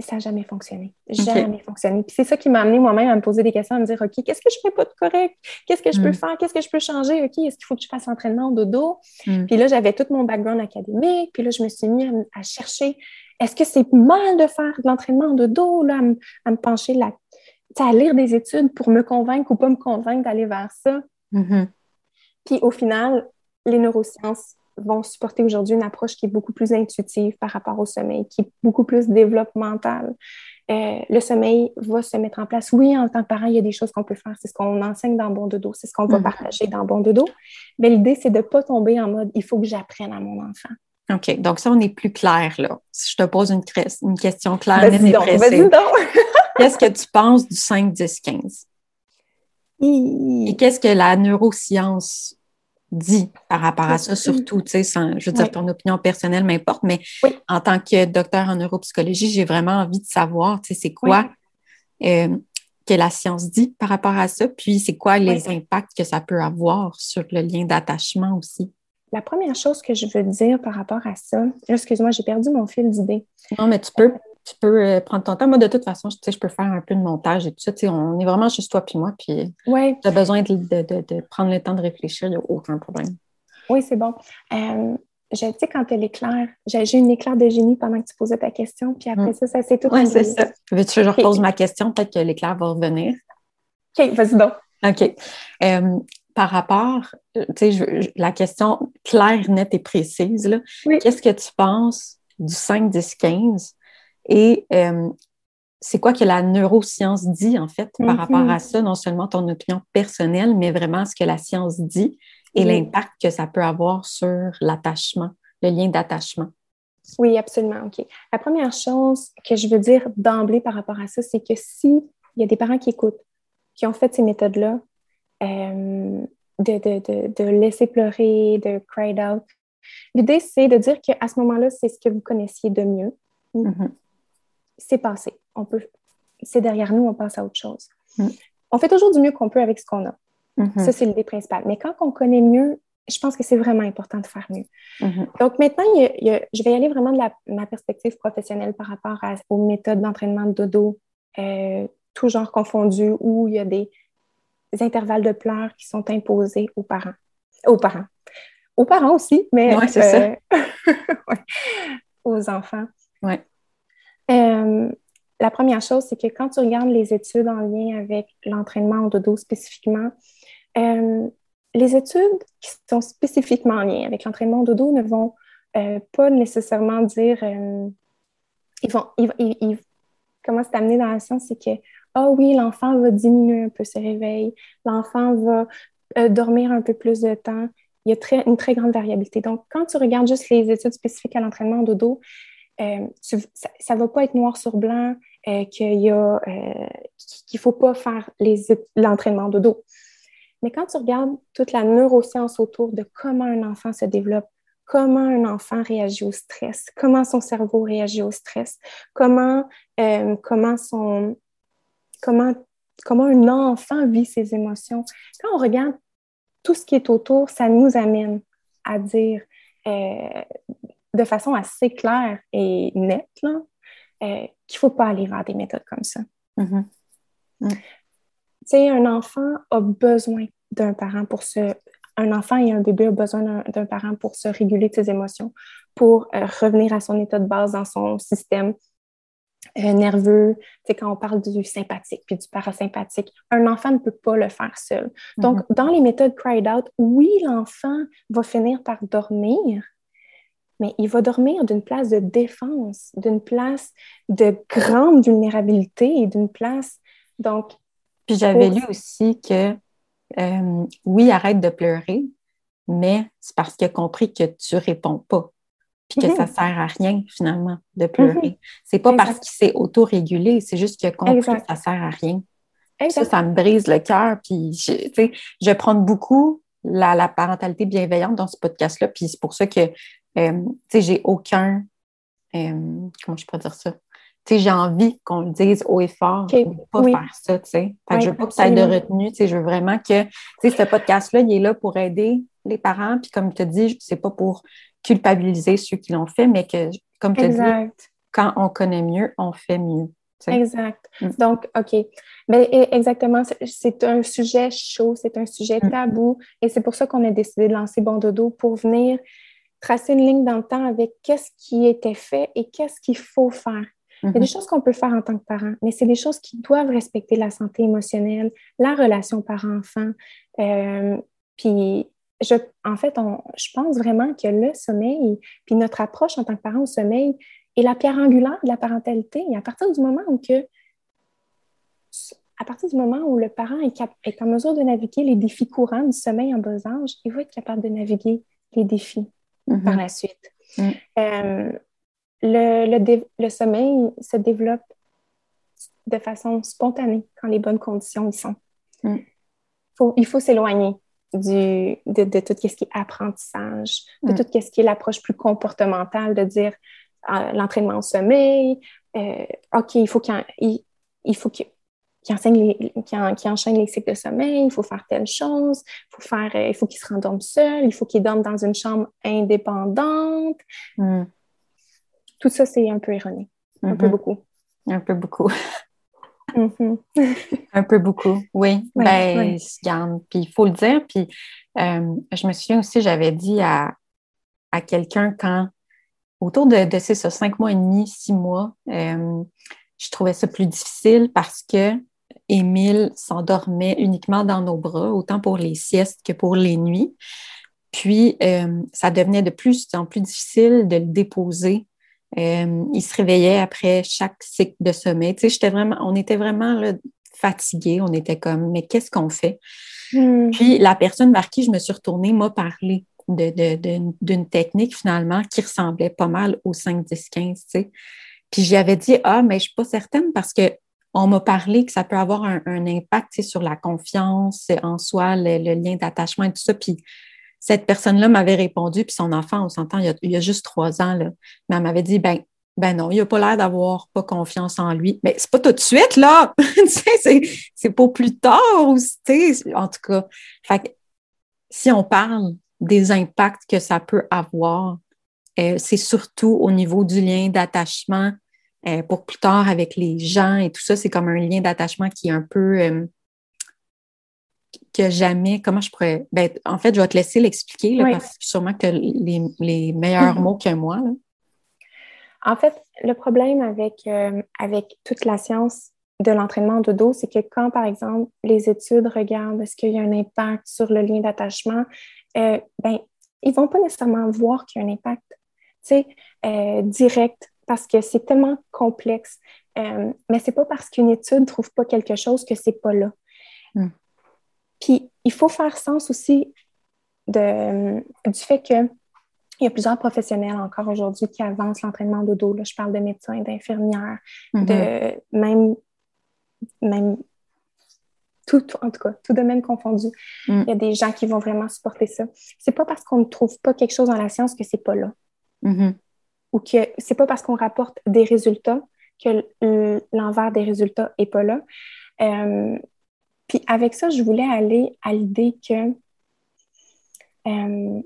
ça n'a jamais fonctionné. Jamais fonctionné. Puis c'est ça qui m'a amené moi-même à me poser des questions, à me dire OK, qu'est-ce que je fais pas de correct? Qu'est-ce que je peux mm. faire? Qu'est-ce que je peux changer? OK, est-ce qu'il faut que je fasse entraînement au dodo? Mm. Puis là, j'avais tout mon background académique. Puis là, je me suis mis à, chercher est-ce que c'est mal de faire de l'entraînement au dodo, là, à, me, pencher là, à lire des études pour me convaincre ou pas me convaincre d'aller vers ça? Mm-hmm. Puis au final, les neurosciences vont supporter aujourd'hui une approche qui est beaucoup plus intuitive par rapport au sommeil, qui est beaucoup plus développementale. Euh, le sommeil va se mettre en place. Oui, en tant que parent, il y a des choses qu'on peut faire. C'est ce qu'on enseigne dans Bon Dodo, c'est ce qu'on va mm-hmm. partager dans Bon Dodo. Mais l'idée, c'est de ne pas tomber en mode il faut que j'apprenne à mon enfant. OK. Donc, ça, on est plus clair, là. Si je te pose une, une question claire, donc, vas-y donc. qu'est-ce que tu penses du 5, 10, 15? Et qu'est-ce que la neuroscience dit par rapport à ça, surtout, tu sais, sans, je veux dire, ton opinion personnelle m'importe, mais en tant que docteur en neuropsychologie, j'ai vraiment envie de savoir, tu sais, c'est quoi euh, que la science dit par rapport à ça, puis c'est quoi les impacts que ça peut avoir sur le lien d'attachement aussi. La première chose que je veux dire par rapport à ça, excuse-moi, j'ai perdu mon fil d'idée. Non, mais tu peux tu peux euh, prendre ton temps. Moi, de toute façon, je, je peux faire un peu de montage et tout ça. On est vraiment juste toi puis moi. Puis ouais. tu as besoin de, prendre le temps de réfléchir, il n'y a aucun problème. Oui, c'est bon. Euh, je sais, quand elle éclaire, j'ai une éclair de génie pendant que tu posais ta question, puis après mm. ça, ça s'est tout Oui, c'est ça. Veux-tu que je repose ma question? Peut-être que l'éclair va revenir. OK, vas-y donc. OK. Euh, par rapport, tu sais, la question claire, nette et précise, qu'est-ce que tu penses du 5, 10, 15 et euh, c'est quoi que la neuroscience dit, en fait, par rapport à ça, non seulement ton opinion personnelle, mais vraiment ce que la science dit et l'impact que ça peut avoir sur l'attachement, le lien d'attachement. Oui, absolument. OK. La première chose que je veux dire d'emblée par rapport à ça, c'est que s'il y a des parents qui écoutent, qui ont fait ces méthodes-là, euh, de, de, de, laisser pleurer, de cry out, l'idée, c'est de dire qu'à ce moment-là, c'est ce que vous connaissiez de mieux. Mm-hmm. C'est passé. On peut, c'est derrière nous, on passe à autre chose. Mm. On fait toujours du mieux qu'on peut avec ce qu'on a. Mm-hmm. Ça, c'est l'idée principale. Mais quand on connaît mieux, je pense que c'est vraiment important de faire mieux. Mm-hmm. Donc maintenant, je vais y aller vraiment de ma perspective professionnelle par rapport aux méthodes d'entraînement de dodo, euh, tout genre confondu, où il y a des, intervalles de pleurs qui sont imposés aux parents. Aux parents. Aux parents aussi, mais euh, aux enfants. Ouais. Euh, la première chose, c'est que quand tu regardes les études en lien avec l'entraînement au dodo spécifiquement, les études qui sont spécifiquement en lien avec l'entraînement au dodo ne vont euh, pas nécessairement dire. Euh, ils vont, ils, comment c'est amené dans la science, c'est que, ah oh oui, l'enfant va diminuer un peu ses réveils, l'enfant va euh, dormir un peu plus de temps. Il y a très, une très grande variabilité. Donc, quand tu regardes juste les études spécifiques à l'entraînement au dodo, ça ne va pas être noir sur blanc a qu'il ne faut pas faire l'entraînement dodo. Mais quand tu regardes toute la neuroscience autour de comment un enfant se développe, comment un enfant réagit au stress, comment son cerveau réagit au stress, comment, euh, comment, un enfant vit ses émotions. Quand on regarde tout ce qui est autour, ça nous amène à dire euh, de façon assez claire et nette euh, qu'il ne faut pas aller vers des méthodes comme ça. Mm-hmm. Mm tu sais, un enfant a besoin d'un parent pour se. Un enfant et un bébé ont besoin d'un parent pour se réguler de ses émotions, pour euh, revenir à son état de base dans son système euh, nerveux. Tu sais, quand on parle du sympathique puis du parasympathique, un enfant ne peut pas le faire seul. Donc, mm-hmm. dans les méthodes cried out, oui, l'enfant va finir par dormir, mais il va dormir d'une place de défense, d'une place de grande vulnérabilité et d'une place. Donc, puis j'avais lu aussi que euh, oui, arrête de pleurer, mais c'est parce qu'il a compris que tu réponds pas. Puis que ça mhm. sert à rien, finalement, de pleurer. Mhm. C'est pas parce qu'il s'est autorégulé, c'est juste qu'il a compris que ça sert à rien. Ça, ça me brise le cœur. Puis, je, je prends beaucoup la, parentalité bienveillante dans ce podcast-là. Puis c'est pour ça que, euh, tu sais, j'ai aucun. Euh, comment je pourrais dire ça? j'ai envie qu'on le dise haut et fort, okay. pas faire ça, tu sais. je veux pas que ça ait de retenue, tu sais, je veux vraiment que, tu sais, ce podcast-là, il est là pour aider les parents, puis comme tu as dit, c'est pas pour culpabiliser ceux qui l'ont fait, mais que, comme tu as dit, quand on connaît mieux, on fait mieux. Exact. Mm. Donc, OK. Mais exactement, c'est un sujet chaud, c'est un sujet mm. tabou, et c'est pour ça qu'on a décidé de lancer Bon Dodo pour venir tracer une ligne dans le temps avec qu'est-ce qui était fait et qu'est-ce qu'il faut faire. Il y a des mhm. choses qu'on peut faire en tant que parent, mais c'est des choses qui doivent respecter la santé émotionnelle, la relation parent-enfant. Euh, puis, je, en fait, je pense vraiment que le sommeil, puis notre approche en tant que parent au sommeil est la pierre angulaire de la parentalité. Et à partir du moment où que, à partir du moment où le parent est, est en mesure de naviguer les défis courants du sommeil en bas âge, il va être capable de naviguer les défis mhm. par la suite. Mm. Euh, le, le, sommeil se développe de façon spontanée quand les bonnes conditions y sont. Mm. Faut, il faut s'éloigner de, de, tout ce qui est apprentissage, de mm. tout ce qui est l'approche plus comportementale, de dire ah, l'entraînement au sommeil, euh, OK, il faut qu'il il, faut qu'il enseigne les, enchaîne les cycles de sommeil, il faut faire telle chose, il faut faire, euh, il faut qu'il se rendorme seul, il faut qu'il dorme dans une chambre indépendante. Mm tout ça, c'est un peu erroné. Un peu mhm. beaucoup. Un peu beaucoup. Mhm. un peu beaucoup, oui. ben, puis il faut le dire. Puis euh, je me souviens aussi, j'avais dit à, quelqu'un quand, autour de, de ces cinq mois et demi, six mois, euh, je trouvais ça plus difficile parce que Émile s'endormait uniquement dans nos bras, autant pour les siestes que pour les nuits. Puis, euh, ça devenait de plus en plus difficile de le déposer Euh, il se réveillait après chaque cycle de sommeil. Tu sais, j'étais vraiment, on était vraiment là, fatigués. On était comme, mais qu'est-ce qu'on fait? Hmm. Puis la personne vers qui je me suis retournée m'a parlé d'une technique finalement qui ressemblait pas mal au 5, 10, 15. Tu sais. Puis j'avais dit, ah, mais je suis pas certaine parce que on m'a parlé que ça peut avoir un, impact sur la confiance en soi, le, lien d'attachement et tout ça. Puis cette personne-là m'avait répondu, puis son enfant, on s'entend, il, y a juste trois ans, là, mais elle m'avait dit, ben, ben non, il n'a pas l'air d'avoir pas confiance en lui. Mais c'est pas tout de suite, là. c'est pour plus tard, ou, en tout cas. Fait si on parle des impacts que ça peut avoir, euh, c'est surtout au niveau du lien d'attachement euh, pour plus tard avec les gens et tout ça. C'est comme un lien d'attachement qui est un peu euh, que jamais. Comment je pourrais. Ben, en fait, je vais te laisser l'expliquer parce que sûrement que tu as les, meilleurs mots que moi. En fait, le problème avec, euh, avec toute la science de l'entraînement de dos, c'est que quand, par exemple, les études regardent est-ce qu'il y a un impact sur le lien d'attachement, ben, ils ne vont pas nécessairement voir qu'il y a un impact direct parce que c'est tellement complexe. Euh, mais c'est pas parce qu'une étude ne trouve pas quelque chose que c'est pas là. Hmm. Puis il faut faire sens aussi de, du fait que il y a plusieurs professionnels encore aujourd'hui qui avancent l'entraînement dodo. Là, je parle de médecins, d'infirmières, mm-hmm. de même, même tout, en tout cas, tout domaine confondu. Hmm. Il y a des gens qui vont vraiment supporter ça. C'est pas parce qu'on ne trouve pas quelque chose dans la science que c'est pas là. Mm-hmm ou que c'est pas parce qu'on rapporte des résultats que l'envers des résultats n'est pas là. Euh, puis avec ça, je voulais aller à l'idée que euh,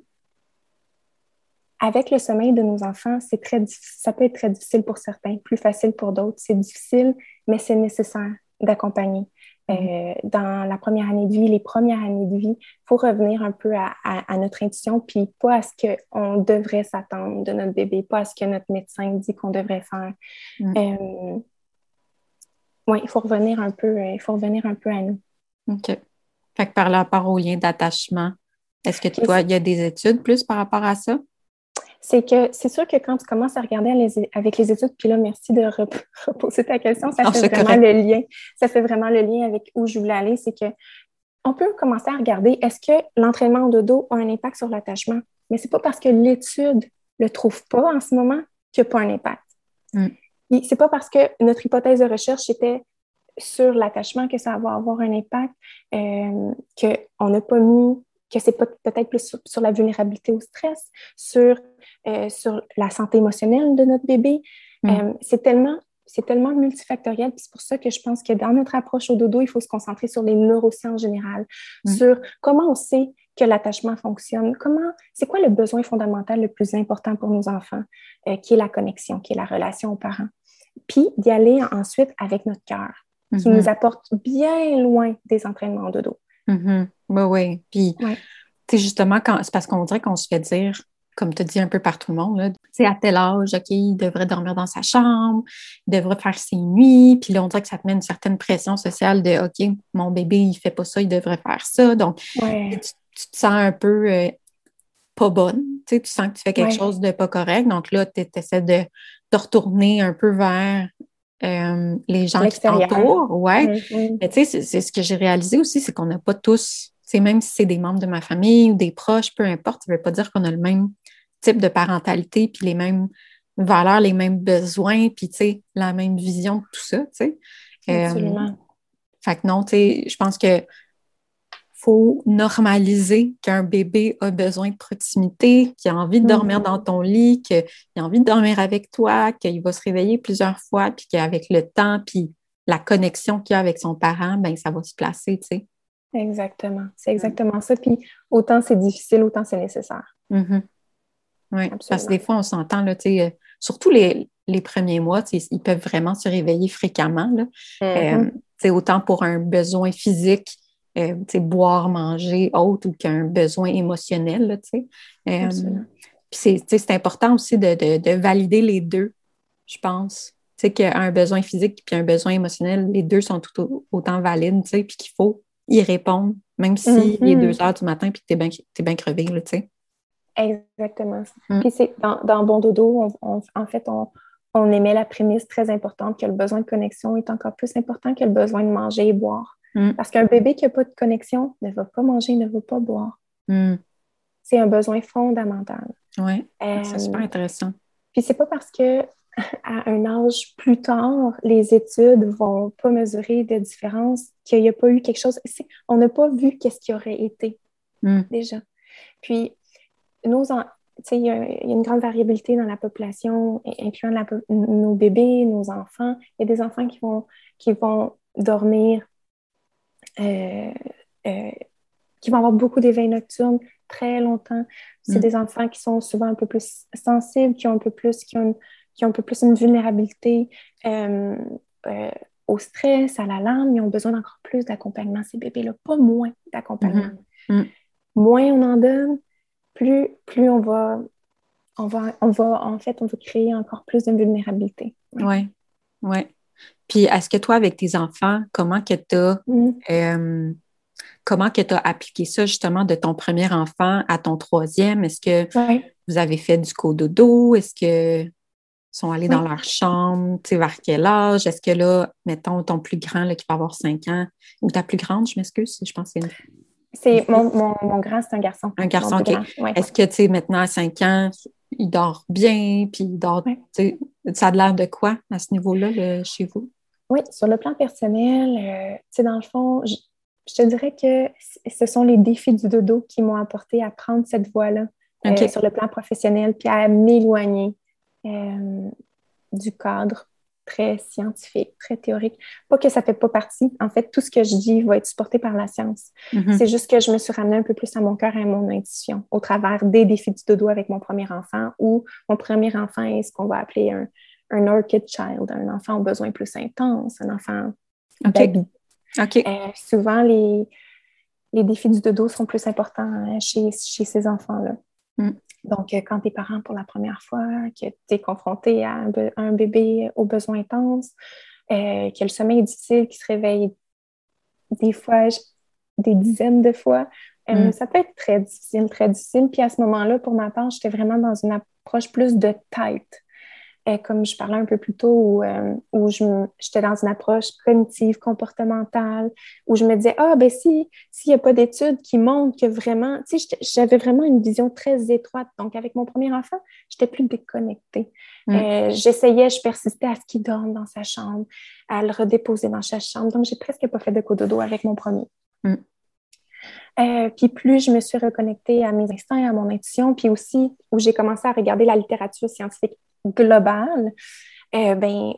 avec le sommeil de nos enfants, c'est très ça peut être très difficile pour certains, plus facile pour d'autres. C'est difficile, mais c'est nécessaire d'accompagner. Euh, dans la première année de vie, les premières années de vie, il faut revenir un peu à, notre intuition, puis pas à ce qu'on devrait s'attendre de notre bébé, pas à ce que notre médecin dit qu'on devrait faire. Mm. Euh, oui, il faut revenir un peu, il faut revenir un peu à nous. OK. Fait que par rapport au lien d'attachement, est-ce que toi, il y a des études plus par rapport à ça? C'est que c'est sûr que quand tu commences à regarder avec les études, puis là, merci de reposer ta question, ça fait vraiment le lien. Ça fait vraiment le lien avec où je voulais aller, c'est que on peut commencer à regarder est-ce que l'entraînement de dos a un impact sur l'attachement? Mais c'est pas parce que l'étude le trouve pas en ce moment qu'il n'y a pas un impact. Mm. C'est pas parce que notre hypothèse de recherche était sur l'attachement que ça va avoir un impact, euh, qu'on n'a pas mis que c'est peut-être plus sur, la vulnérabilité au stress, sur, euh, sur la santé émotionnelle de notre bébé. Mm. Euh, c'est tellement c'est tellement multifactoriel. C'est pour ça que je pense que dans notre approche au dodo, il faut se concentrer sur les neurosciences générales, mm. sur comment on sait que l'attachement fonctionne, comment, c'est quoi le besoin fondamental le plus important pour nos enfants, euh, qui est la connexion, qui est la relation aux parents. Puis d'y aller ensuite avec notre cœur, qui mm-hmm. nous apporte bien loin des entraînements de dos. Mm-hmm. Oui. Puis, justement, c'est parce qu'on dirait qu'on se fait dire, comme tu dis un peu par tout le monde, c'est à tel âge, OK, il devrait dormir dans sa chambre, il devrait faire ses nuits. Puis là, on dirait que ça te met une certaine pression sociale de, OK, mon bébé, il fait pas ça, il devrait faire ça. Donc, tu, te sens un peu euh, pas bonne. Tu sens que tu fais quelque chose de pas correct. Donc là, tu essaies de te retourner un peu vers euh, les gens qui t'entourent. Ouais. Mm-hmm. Mais tu sais, c'est ce que j'ai réalisé aussi, c'est qu'on n'a pas tous, même si c'est des membres de ma famille ou des proches, peu importe, ça ne veut pas dire qu'on a le même type de parentalité, puis les mêmes valeurs, les mêmes besoins, puis la même vision de tout ça, sais. Euh, Absolument. fait que non, je pense que faut normaliser qu'un bébé a besoin de proximité, qu'il a envie de dormir dans ton lit, qu'il a envie de dormir avec toi, qu'il va se réveiller plusieurs fois, puis qu'avec le temps, puis la connexion qu'il a avec son parent, ben ça va se placer, tu sais. Exactement. C'est exactement ça. Puis autant c'est difficile, autant c'est nécessaire. Mm-hmm. Oui, parce que des fois, on s'entend, là, tu sais, euh, surtout les, premiers mois, ils peuvent vraiment se réveiller fréquemment. Là. Mm-hmm. Euh, autant pour un besoin physique euh, boire, manger, autre ou qu'un besoin émotionnel. Euh, c'est important aussi de, valider les deux, je pense. Tu sais, qu'un besoin physique et un besoin émotionnel, les deux sont tout autant valides, tu sais, puis qu'il faut y répondre, même si il est mm-hmm. deux heures du matin puis que tu es bien crevé, tu sais. Exactement. Mm. Puis c'est dans, dans, Bon Dodo, en fait, on, on émet la prémisse très importante que le besoin de connexion est encore plus important que le besoin de manger et boire. Mm. Parce qu'un bébé qui n'a pas de connexion ne va pas manger, ne va pas boire. Mm. C'est un besoin fondamental. Oui, c'est super euh, intéressant. Puis c'est pas parce que à un âge plus tard, les études vont pas mesurer de différence, qu'il n'y a pas eu quelque chose. On n'a pas vu qu'est-ce qui aurait été mm. déjà. Puis, nos, il y, a une grande variabilité dans la population, incluant nos bébés, nos enfants. Il y a des enfants qui vont, qui vont dormir, euh, euh, qui vont avoir beaucoup d'éveils nocturnes très longtemps. C'est mm. des enfants qui sont souvent un peu plus sensibles, qui ont un peu plus, qui ont, qui ont un peu plus une vulnérabilité euh, au stress, à l'alarme. Ils ont besoin d'encore plus d'accompagnement, ces bébés-là, pas moins d'accompagnement. Mm-hmm. Mm. Moins on en donne, plus, plus on va, on va, on va, en fait, on va créer encore plus de vulnérabilité. Oui, oui. Puis, est-ce que toi, avec tes enfants, comment que tu as, mm. euh, comment que tu as appliqué ça justement de ton premier enfant à ton troisième? Est-ce que vous avez fait du cododo? Est-ce que sont allés dans leur chambre? Tu sais, vers quel âge? Est-ce que là, mettons, ton plus grand là, qui va avoir cinq ans, ou ta plus grande, je m'excuse, je pense que c'est une c'est mon, mon, grand, c'est un garçon. Un garçon, OK. Est-ce que, tu sais, maintenant, à 5 ans, il dort bien, puis il dort, ça a l'air de quoi à ce niveau-là, chez vous? Oui, sur le plan personnel, euh, tu sais, dans le fond, je, te dirais que ce sont les défis du dodo qui m'ont apporté à prendre cette voie-là euh, sur le plan professionnel, puis à m'éloigner euh, du cadre très scientifique, très théorique. Pas que ça fait pas partie. En fait, tout ce que je dis va être supporté par la science. Mm-hmm. C'est juste que je me suis ramenée un peu plus à mon cœur et à mon intuition au travers des défis du dodo avec mon premier enfant ou mon premier enfant est ce qu'on va appeler un, un orchid child, un enfant aux besoins plus intenses, un enfant baby. Euh, souvent, les, les défis du dodo sont plus importants hein, chez, chez ces enfants-là. Mm. Donc, euh, quand tu es parent pour la première fois, que tu es confronté à un, bébé aux besoins intenses, euh, que le sommeil est difficile, qui se réveille des fois, des dizaines de fois, euh, mm. ça peut être très difficile, très difficile. Puis à ce moment-là, pour ma part, j'étais vraiment dans une approche plus de tête comme je parlais un peu plus tôt, où, euh, où j'étais dans une approche cognitive, comportementale, où je me disais, ah, ben si, s'il n'y a pas d'études qui montrent que vraiment, tu sais, j'avais vraiment une vision très étroite. Donc, avec mon premier enfant, j'étais plus déconnectée. Mm. Euh, j'essayais, je persistais à ce qu'il dorme dans sa chambre, à le redéposer dans sa chambre. Donc, j'ai presque pas fait de cododo avec mon premier. Mm. Euh, puis plus je me suis reconnectée à mes instincts, à mon intuition, puis aussi où j'ai commencé à regarder la littérature scientifique globale, euh, ben,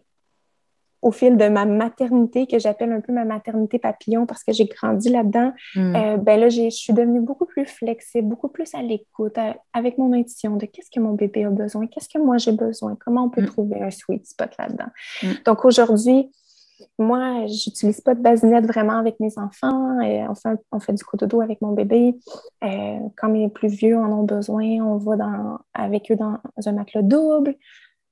au fil de ma maternité, que j'appelle un peu ma maternité papillon parce que j'ai grandi là-dedans, hmm. euh, ben là, je suis devenue beaucoup plus flexible, beaucoup plus à l'écoute, avec mon intuition de qu'est-ce que mon bébé a besoin, qu'est-ce que moi j'ai besoin, comment on peut hmm. trouver un sweet spot là-dedans. Hmm. Donc aujourd'hui, moi, j'utilise pas de basinette vraiment avec mes enfants. Et on, fait, on fait du cododo avec mon bébé. Euh, quand mes plus vieux en ont besoin, on va dans, avec eux dans un matelas double.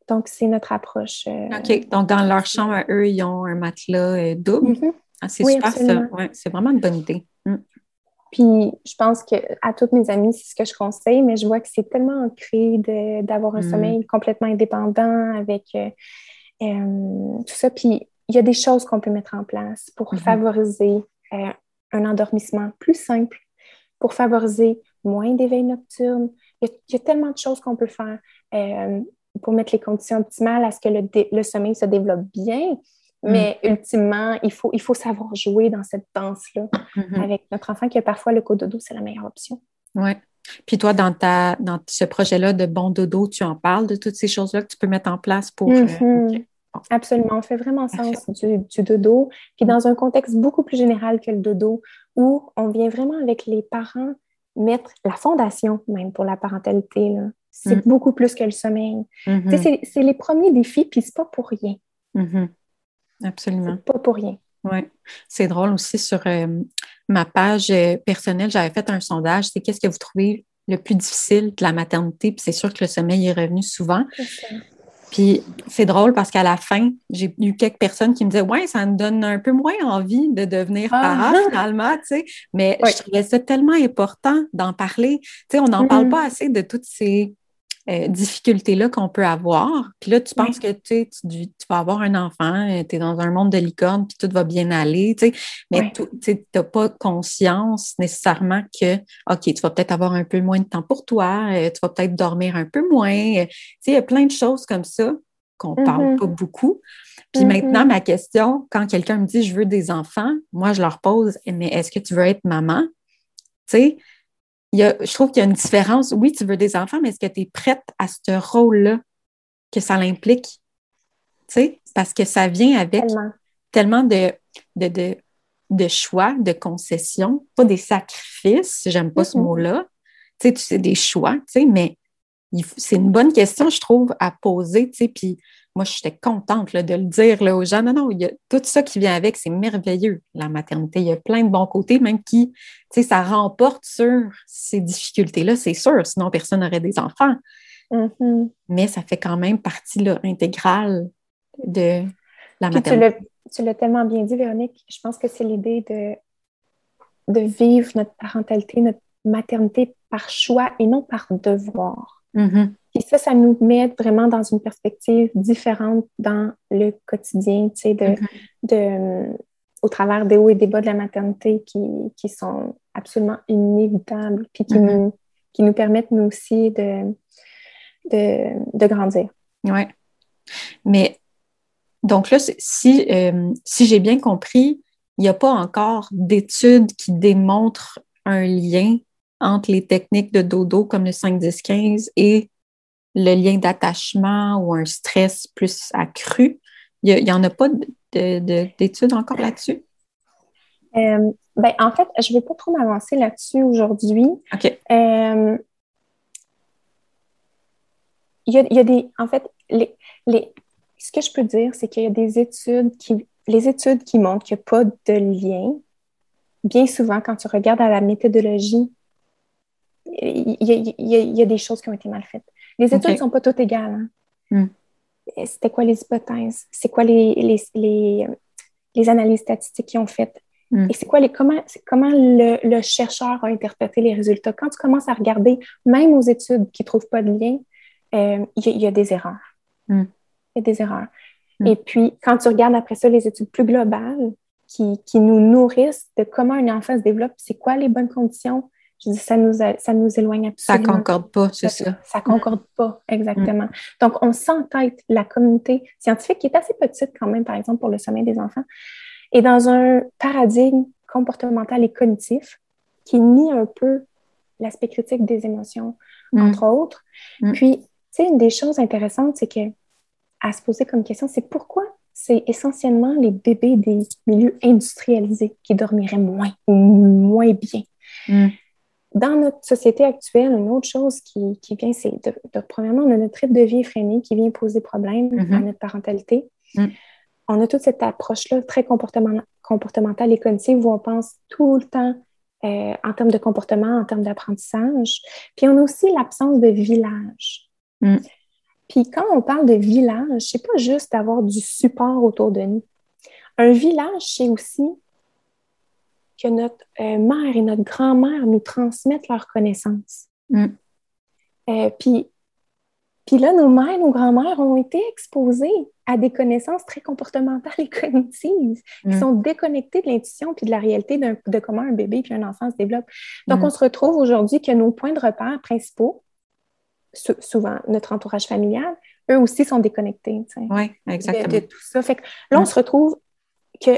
Donc, c'est notre approche. Euh, OK. Donc, dans leur chambre, à eux, ils ont un matelas euh, double? Mm-hmm. Ah, c'est super ça. Ouais, c'est vraiment une bonne idée. Mm. Puis, je pense que à toutes mes amies, c'est ce que je conseille, mais je vois que c'est tellement ancré d'avoir un mm. sommeil complètement indépendant avec tout ça. Puis, il y a des choses qu'on peut mettre en place pour mhm. favoriser euh, un endormissement plus simple, pour favoriser moins d'éveil nocturne. Il y, a, tellement de choses qu'on peut faire euh, pour mettre les conditions optimales à ce que le, sommeil se développe bien. Mhm. Mais ultimement, il faut, il faut savoir jouer dans cette danse-là mhm. avec notre enfant qui a parfois le cododo, c'est la meilleure option. Oui. Puis toi, dans, ta, dans ce projet-là de bon dodo, tu en parles de toutes ces choses-là que tu peux mettre en place pour. Euh, Absolument, on fait vraiment sens du, du, dodo. Puis dans un contexte beaucoup plus général que le dodo, où on vient vraiment avec les parents mettre la fondation même pour la parentalité. C'est mm. beaucoup plus que le sommeil. Mm-hmm. C'est les premiers défis, puis c'est pas pour rien. Mm-hmm. Absolument. Pas pour rien. Oui. C'est drôle aussi sur euh, ma page euh, personnelle, j'avais fait un sondage, c'est qu'est-ce que vous trouvez le plus difficile de la maternité? Puis c'est sûr que le sommeil est revenu souvent. Puis c'est drôle parce qu'à la fin, j'ai eu quelques personnes qui me disaient Ouais, ça me donne un peu moins envie de devenir ah. parent finalement, tu sais. Mais je trouvais ça tellement important d'en parler. Tu sais, on n'en parle mm-hmm. pas assez de toutes ces euh, difficultés-là qu'on peut avoir. Puis là, tu penses que tu, tu, vas avoir un enfant, euh, tu es dans un monde de licorne, puis tout va bien aller, tu sais, mais tu n'as pas conscience nécessairement que, OK, tu vas peut-être avoir un peu moins de temps pour toi, euh, tu vas peut-être dormir un peu moins. tu sais, il y a plein de choses comme ça qu'on ne parle mm-hmm. pas beaucoup. Puis mm-hmm. maintenant, ma question, quand quelqu'un me dit je veux des enfants, moi, je leur pose, mais est-ce que tu veux être maman? Tu sais, je trouve qu'il y a une différence. Oui, tu veux des enfants, mais est-ce que tu es prête à ce rôle-là que ça l'implique? Tu sais, parce que ça vient avec tellement, de, de, de, choix, de concessions, pas des sacrifices, j'aime pas ce mot-là. Tu sais, tu sais, des choix, tu sais, mais c'est une bonne question, je trouve, à poser, tu sais, puis moi, j'étais contente de le dire là, aux gens. Non, non, il y a tout ça qui vient avec, c'est merveilleux, la maternité. Il y a plein de bons côtés, même qui, tu sais, ça remporte sur ces difficultés-là, c'est sûr, sinon personne n'aurait des enfants. Mm-hmm. Mais ça fait quand même partie là, intégrale de la maternité. Tu l'as tellement bien dit, Véronique. Je pense que c'est l'idée de, de vivre notre parentalité, notre maternité par choix et non par devoir. Et ça, ça nous met vraiment dans une perspective différente dans le quotidien, tu sais, de, mm-hmm. de, au travers des hauts et des bas de la maternité qui, qui sont absolument inévitables, puis qui, mm-hmm. nous, qui nous permettent, nous aussi, de, de, de grandir. Oui. Mais donc là, si, euh, si j'ai bien compris, il n'y a pas encore d'études qui démontrent un lien entre les techniques de dodo comme le 5-10-15 et le lien d'attachement ou un stress plus accru. Il n'y en a pas d'études encore là-dessus? Euh, ben, en fait, je ne vais pas trop m'avancer là-dessus aujourd'hui. OK. Euh, il, y a, des. En fait, les, les, ce que je peux dire, c'est qu'il y a des études qui. Les études qui montrent qu'il n'y a pas de lien, bien souvent, quand tu regardes à la méthodologie, il y, a, des choses qui ont été mal faites. Les études ne sont pas toutes égales. Hein. Hmm. C'était quoi les hypothèses? C'est quoi les, les, les, analyses statistiques qu'ils ont faites? Hmm. Et c'est quoi les comment, comment le, chercheur a interprété les résultats? Quand tu commences à regarder, même aux études qui ne trouvent pas de lien, euh, il y, a des erreurs. Hmm. Il y a des erreurs. Et puis, quand tu regardes après ça les études plus globales qui, qui nous nourrissent de comment un enfant se développe, c'est quoi les bonnes conditions, je dis, ça nous, ça nous éloigne absolument. Ça concorde pas, c'est ça. Ça concorde pas, exactement. Mm. Donc, on s'entête, la communauté scientifique, qui est assez petite quand même, par exemple, pour le sommeil des enfants, est dans un paradigme comportemental et cognitif qui nie un peu l'aspect critique des émotions, mm. entre autres. Mm. Puis, tu sais, une des choses intéressantes, c'est que à se poser comme question, c'est pourquoi c'est essentiellement les bébés des milieux industrialisés qui dormiraient moins ou moins bien? Dans notre société actuelle, une autre chose qui, vient, c'est de, premièrement, notre rythme de vie effréné qui vient poser problème à mm-hmm. notre parentalité. Mm. On a toute cette approche-là très comportementale et cognitive où on pense tout le temps euh, en termes de comportement, en termes d'apprentissage. Puis on a aussi l'absence de village. Mm. Puis quand on parle de village, c'est pas juste d'avoir du support autour de nous. Un village, c'est aussi que notre euh, mère et notre grand-mère nous transmettent leurs connaissances. Mm. Euh, puis, puis là, nos mères, nos grand-mères ont été exposées à des connaissances très comportementales et cognitives qui mm. sont déconnectées de l'intuition puis de la réalité de comment un bébé puis un enfant se développe. Donc, mm. on se retrouve aujourd'hui que nos points de repère principaux, souvent notre entourage familial, eux aussi sont déconnectés. Oui, exactement. De, tout ça. Fait que là, on se retrouve que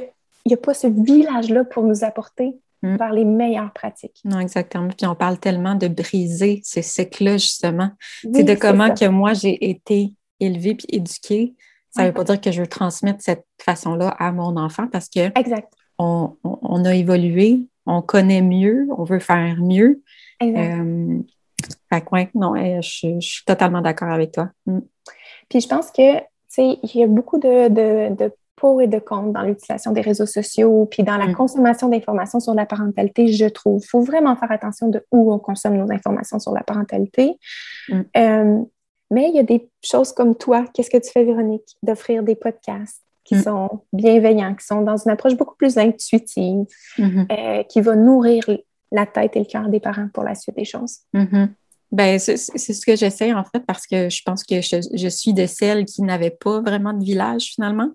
n'y a pas ce village-là pour nous apporter mm. par les meilleures pratiques. Non, exactement. Puis on parle tellement de briser ces cycles-là, justement. c'est de comment que moi, j'ai été élevée puis éduquée. Ça ne veut pas dire que je veux transmettre cette façon-là à mon enfant parce que exact. On, a évolué, on connaît mieux, on veut faire mieux. Exact. Euh, fait non, je, suis totalement d'accord avec toi. Mm. Puis je pense que, tu sais, il y a beaucoup de, de pour et de contre dans l'utilisation des réseaux sociaux, puis dans la mm. consommation d'informations sur la parentalité, je trouve. Il faut vraiment faire attention de où on consomme nos informations sur la parentalité. Mm. Euh, Mais il y a des choses comme toi, qu'est-ce que tu fais, Véronique, d'offrir des podcasts qui mm. sont bienveillants, qui sont dans une approche beaucoup plus intuitive, mm-hmm. euh, qui va nourrir la tête et le cœur des parents pour la suite des choses? Mm-hmm. Ben, c'est ce que j'essaie en fait parce que je pense que je, suis de celles qui n'avaient pas vraiment de village finalement.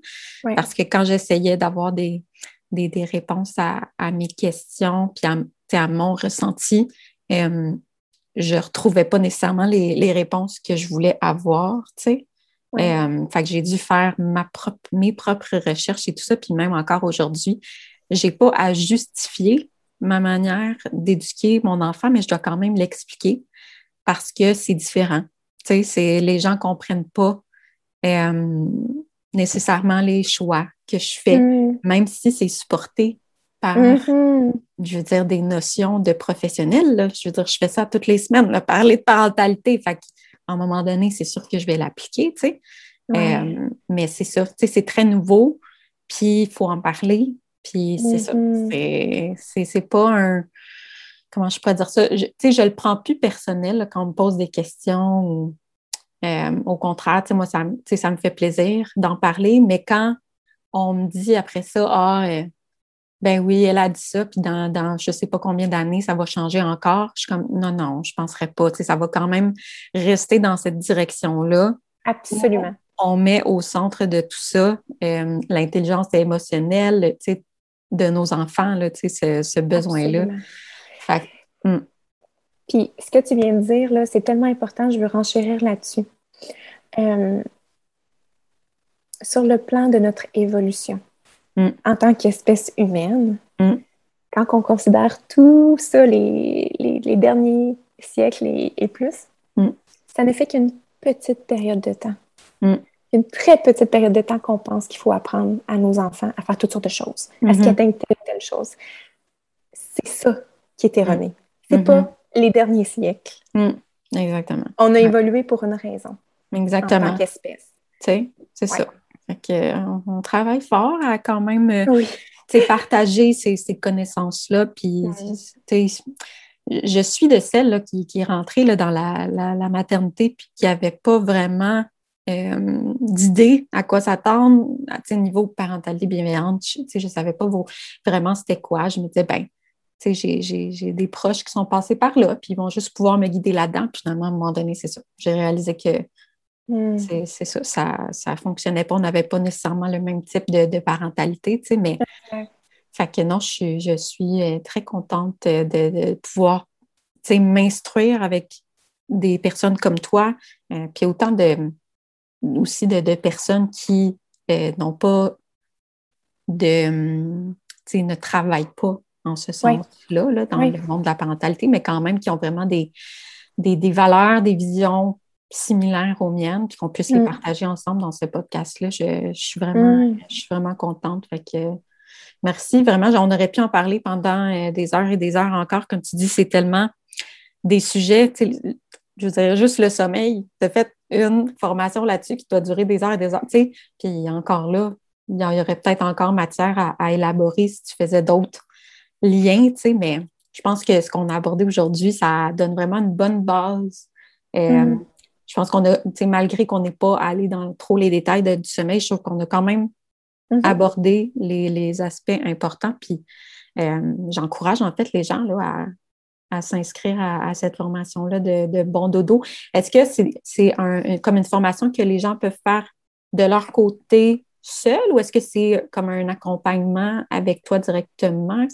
Parce que quand j'essayais d'avoir des, des, réponses à, mes questions puis à, mon ressenti, euh, je ne retrouvais pas nécessairement les, réponses que je voulais avoir, tu sais. Euh, fait que j'ai dû faire ma propre, mes propres recherches et tout ça. Puis même encore aujourd'hui, je n'ai pas à justifier ma manière d'éduquer mon enfant, mais je dois quand même l'expliquer parce que c'est différent. Tu sais, les gens ne comprennent pas euh, nécessairement les choix que je fais, mm. même si c'est supporté par, mm-hmm. je veux dire, des notions de professionnel. Je veux dire, je fais ça toutes les semaines, parler de parentalité. Fait à un moment donné, c'est sûr que je vais l'appliquer, tu sais. Euh, mais c'est ça, tu sais, c'est très nouveau, puis il faut en parler, puis c'est ça. Mm-hmm. C'est pas un comment je pourrais dire ça? Je, je le prends plus personnel quand on me pose des questions. Euh, au contraire, moi, ça, ça me fait plaisir d'en parler, mais quand on me dit après ça, ah, euh, ben oui, elle a dit ça, puis dans, dans je ne sais pas combien d'années, ça va changer encore, je suis comme, non, non, je ne penserais pas. Ça va quand même rester dans cette direction-là. Absolument. On met au centre de tout ça euh, l'intelligence émotionnelle de nos enfants, là, ce, ce besoin-là. Hmm. Puis, ce que tu viens de dire, là, c'est tellement important, je veux renchérir là-dessus. Euh, sur le plan de notre évolution, hmm. en tant qu'espèce humaine, hmm. quand on considère tout ça, les, derniers siècles et, plus, ça ne fait qu'une petite période de temps. Une très petite période de temps qu'on pense qu'il faut apprendre à nos enfants à faire toutes sortes de choses, à ce qu'ils atteignent telle ou telle chose. C'est ça qui est erroné. C'est mm-hmm. pas les derniers siècles. Mm. Exactement. On a évolué pour une raison. Exactement. En tant qu'espèce. c'est ça. on, travaille fort à quand même euh, partager ces, connaissances-là. Puis, je suis de celle qui, qui, est rentrée là, dans la, maternité puis qui n'avait pas vraiment euh, d'idée à quoi s'attendre. À niveau parentalité bienveillante, je ne savais pas vraiment c'était quoi. Je me disais, ben, j'ai des proches qui sont passés par là, puis ils vont juste pouvoir me guider là-dedans. Puis finalement, à un moment donné, c'est ça. J'ai réalisé que hmm. c'est ça, ça ne fonctionnait pas. On n'avait pas nécessairement le même type de, parentalité, mais fait que non, je, suis euh, très contente de, pouvoir m'instruire avec des personnes comme toi, euh, puis autant de aussi de, personnes qui euh, n'ont pas de ne travaillent pas en ce sens-là, dans le monde de la parentalité, mais quand même qui ont vraiment des, des, valeurs, des visions similaires aux miennes, puis qu'on puisse les mm. partager ensemble dans ce podcast-là. Je, suis vraiment, mm. je suis vraiment contente. Fait que, merci, vraiment. On aurait pu en parler pendant euh, des heures et des heures encore. Comme tu dis, c'est tellement des sujets, je veux dire, juste le sommeil. Tu as fait une formation là-dessus qui doit durer des heures et des heures. Puis encore là, il y aurait peut-être encore matière à élaborer si tu faisais d'autres lien, tu sais, mais je pense que ce qu'on a abordé aujourd'hui, ça donne vraiment une bonne base. Euh, mm. Je pense qu'on a, tu sais, malgré qu'on n'est pas allé dans trop les détails du sommeil, je trouve qu'on a quand même mm-hmm. abordé les, aspects importants. Puis euh, j'encourage en fait les gens là, à, s'inscrire à, cette formation-là de, bon dodo. Est-ce que c'est un, comme une formation que les gens peuvent faire de leur côté seul ou est-ce que c'est comme un accompagnement avec toi directement?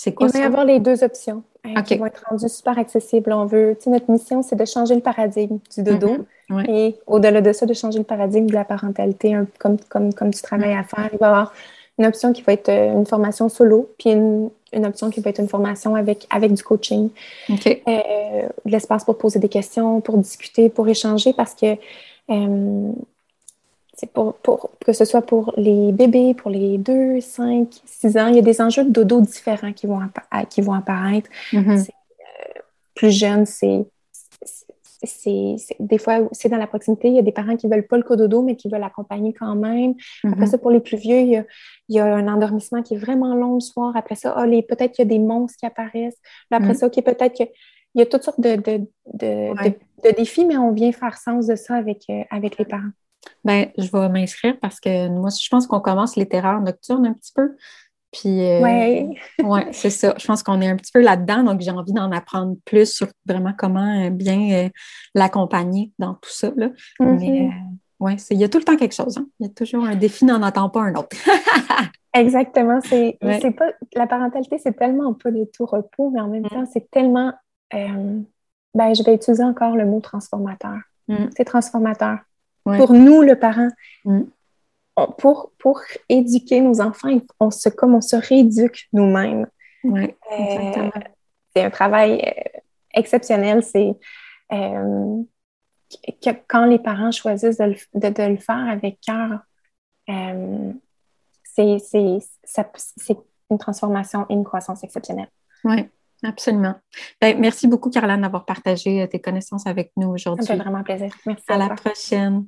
C'est quoi Il va y avoir les deux options euh, qui vont être rendues super accessibles. On veut, notre mission, c'est de changer le paradigme du dodo mm-hmm. et au-delà de ça, de changer le paradigme de la parentalité, comme, comme, comme tu travailles à faire. Il va y avoir une option qui va être euh, une formation solo, puis une, option qui va être une formation avec, avec du coaching. Euh, de l'espace pour poser des questions, pour discuter, pour échanger, parce que c'est pour, pour, que ce soit pour les bébés, pour les 2, 5, 6 ans, il y a des enjeux de dodo différents qui vont, qui vont apparaître. Mm-hmm. Euh, plus jeune, c'est des fois, c'est dans la proximité. Il y a des parents qui ne veulent pas le cododo, mais qui veulent l'accompagner quand même. Après mm-hmm. ça, pour les plus vieux, il y, a, un endormissement qui est vraiment long le soir. Après ça, oh, peut-être qu'il y a des monstres qui apparaissent. après mm-hmm. ça, OK, peut-être que il y a toutes sortes de, de, défis, mais on vient faire sens de ça avec, euh, avec les parents. Ben, je vais m'inscrire parce que moi, je pense qu'on commence les terreurs nocturnes un petit peu. Puis, euh, ouais, c'est ça. Je pense qu'on est un petit peu là-dedans, donc j'ai envie d'en apprendre plus sur vraiment comment euh, bien l'accompagner dans tout ça. Là. Mm-hmm. Oui, il y a tout le temps quelque chose. Hein. Il y a toujours un défi, n'en attend pas un autre. Exactement. C'est, pas, la parentalité, c'est tellement pas du tout repos, mais en même mm. temps, c'est tellement. Euh, ben, je vais utiliser encore le mot transformateur. Mm. C'est transformateur. Pour nous, le parent, mm. pour, pour éduquer nos enfants, on se, comme on se rééduque nous-mêmes. Oui, euh, c'est un travail euh, exceptionnel. C'est que quand les parents choisissent de le, de, le faire avec cœur, euh, c'est une transformation et une croissance exceptionnelle. Oui, absolument. Ben, merci beaucoup, Caroline, d'avoir partagé tes connaissances avec nous aujourd'hui. Ça fait vraiment plaisir. Merci. À, la prochaine.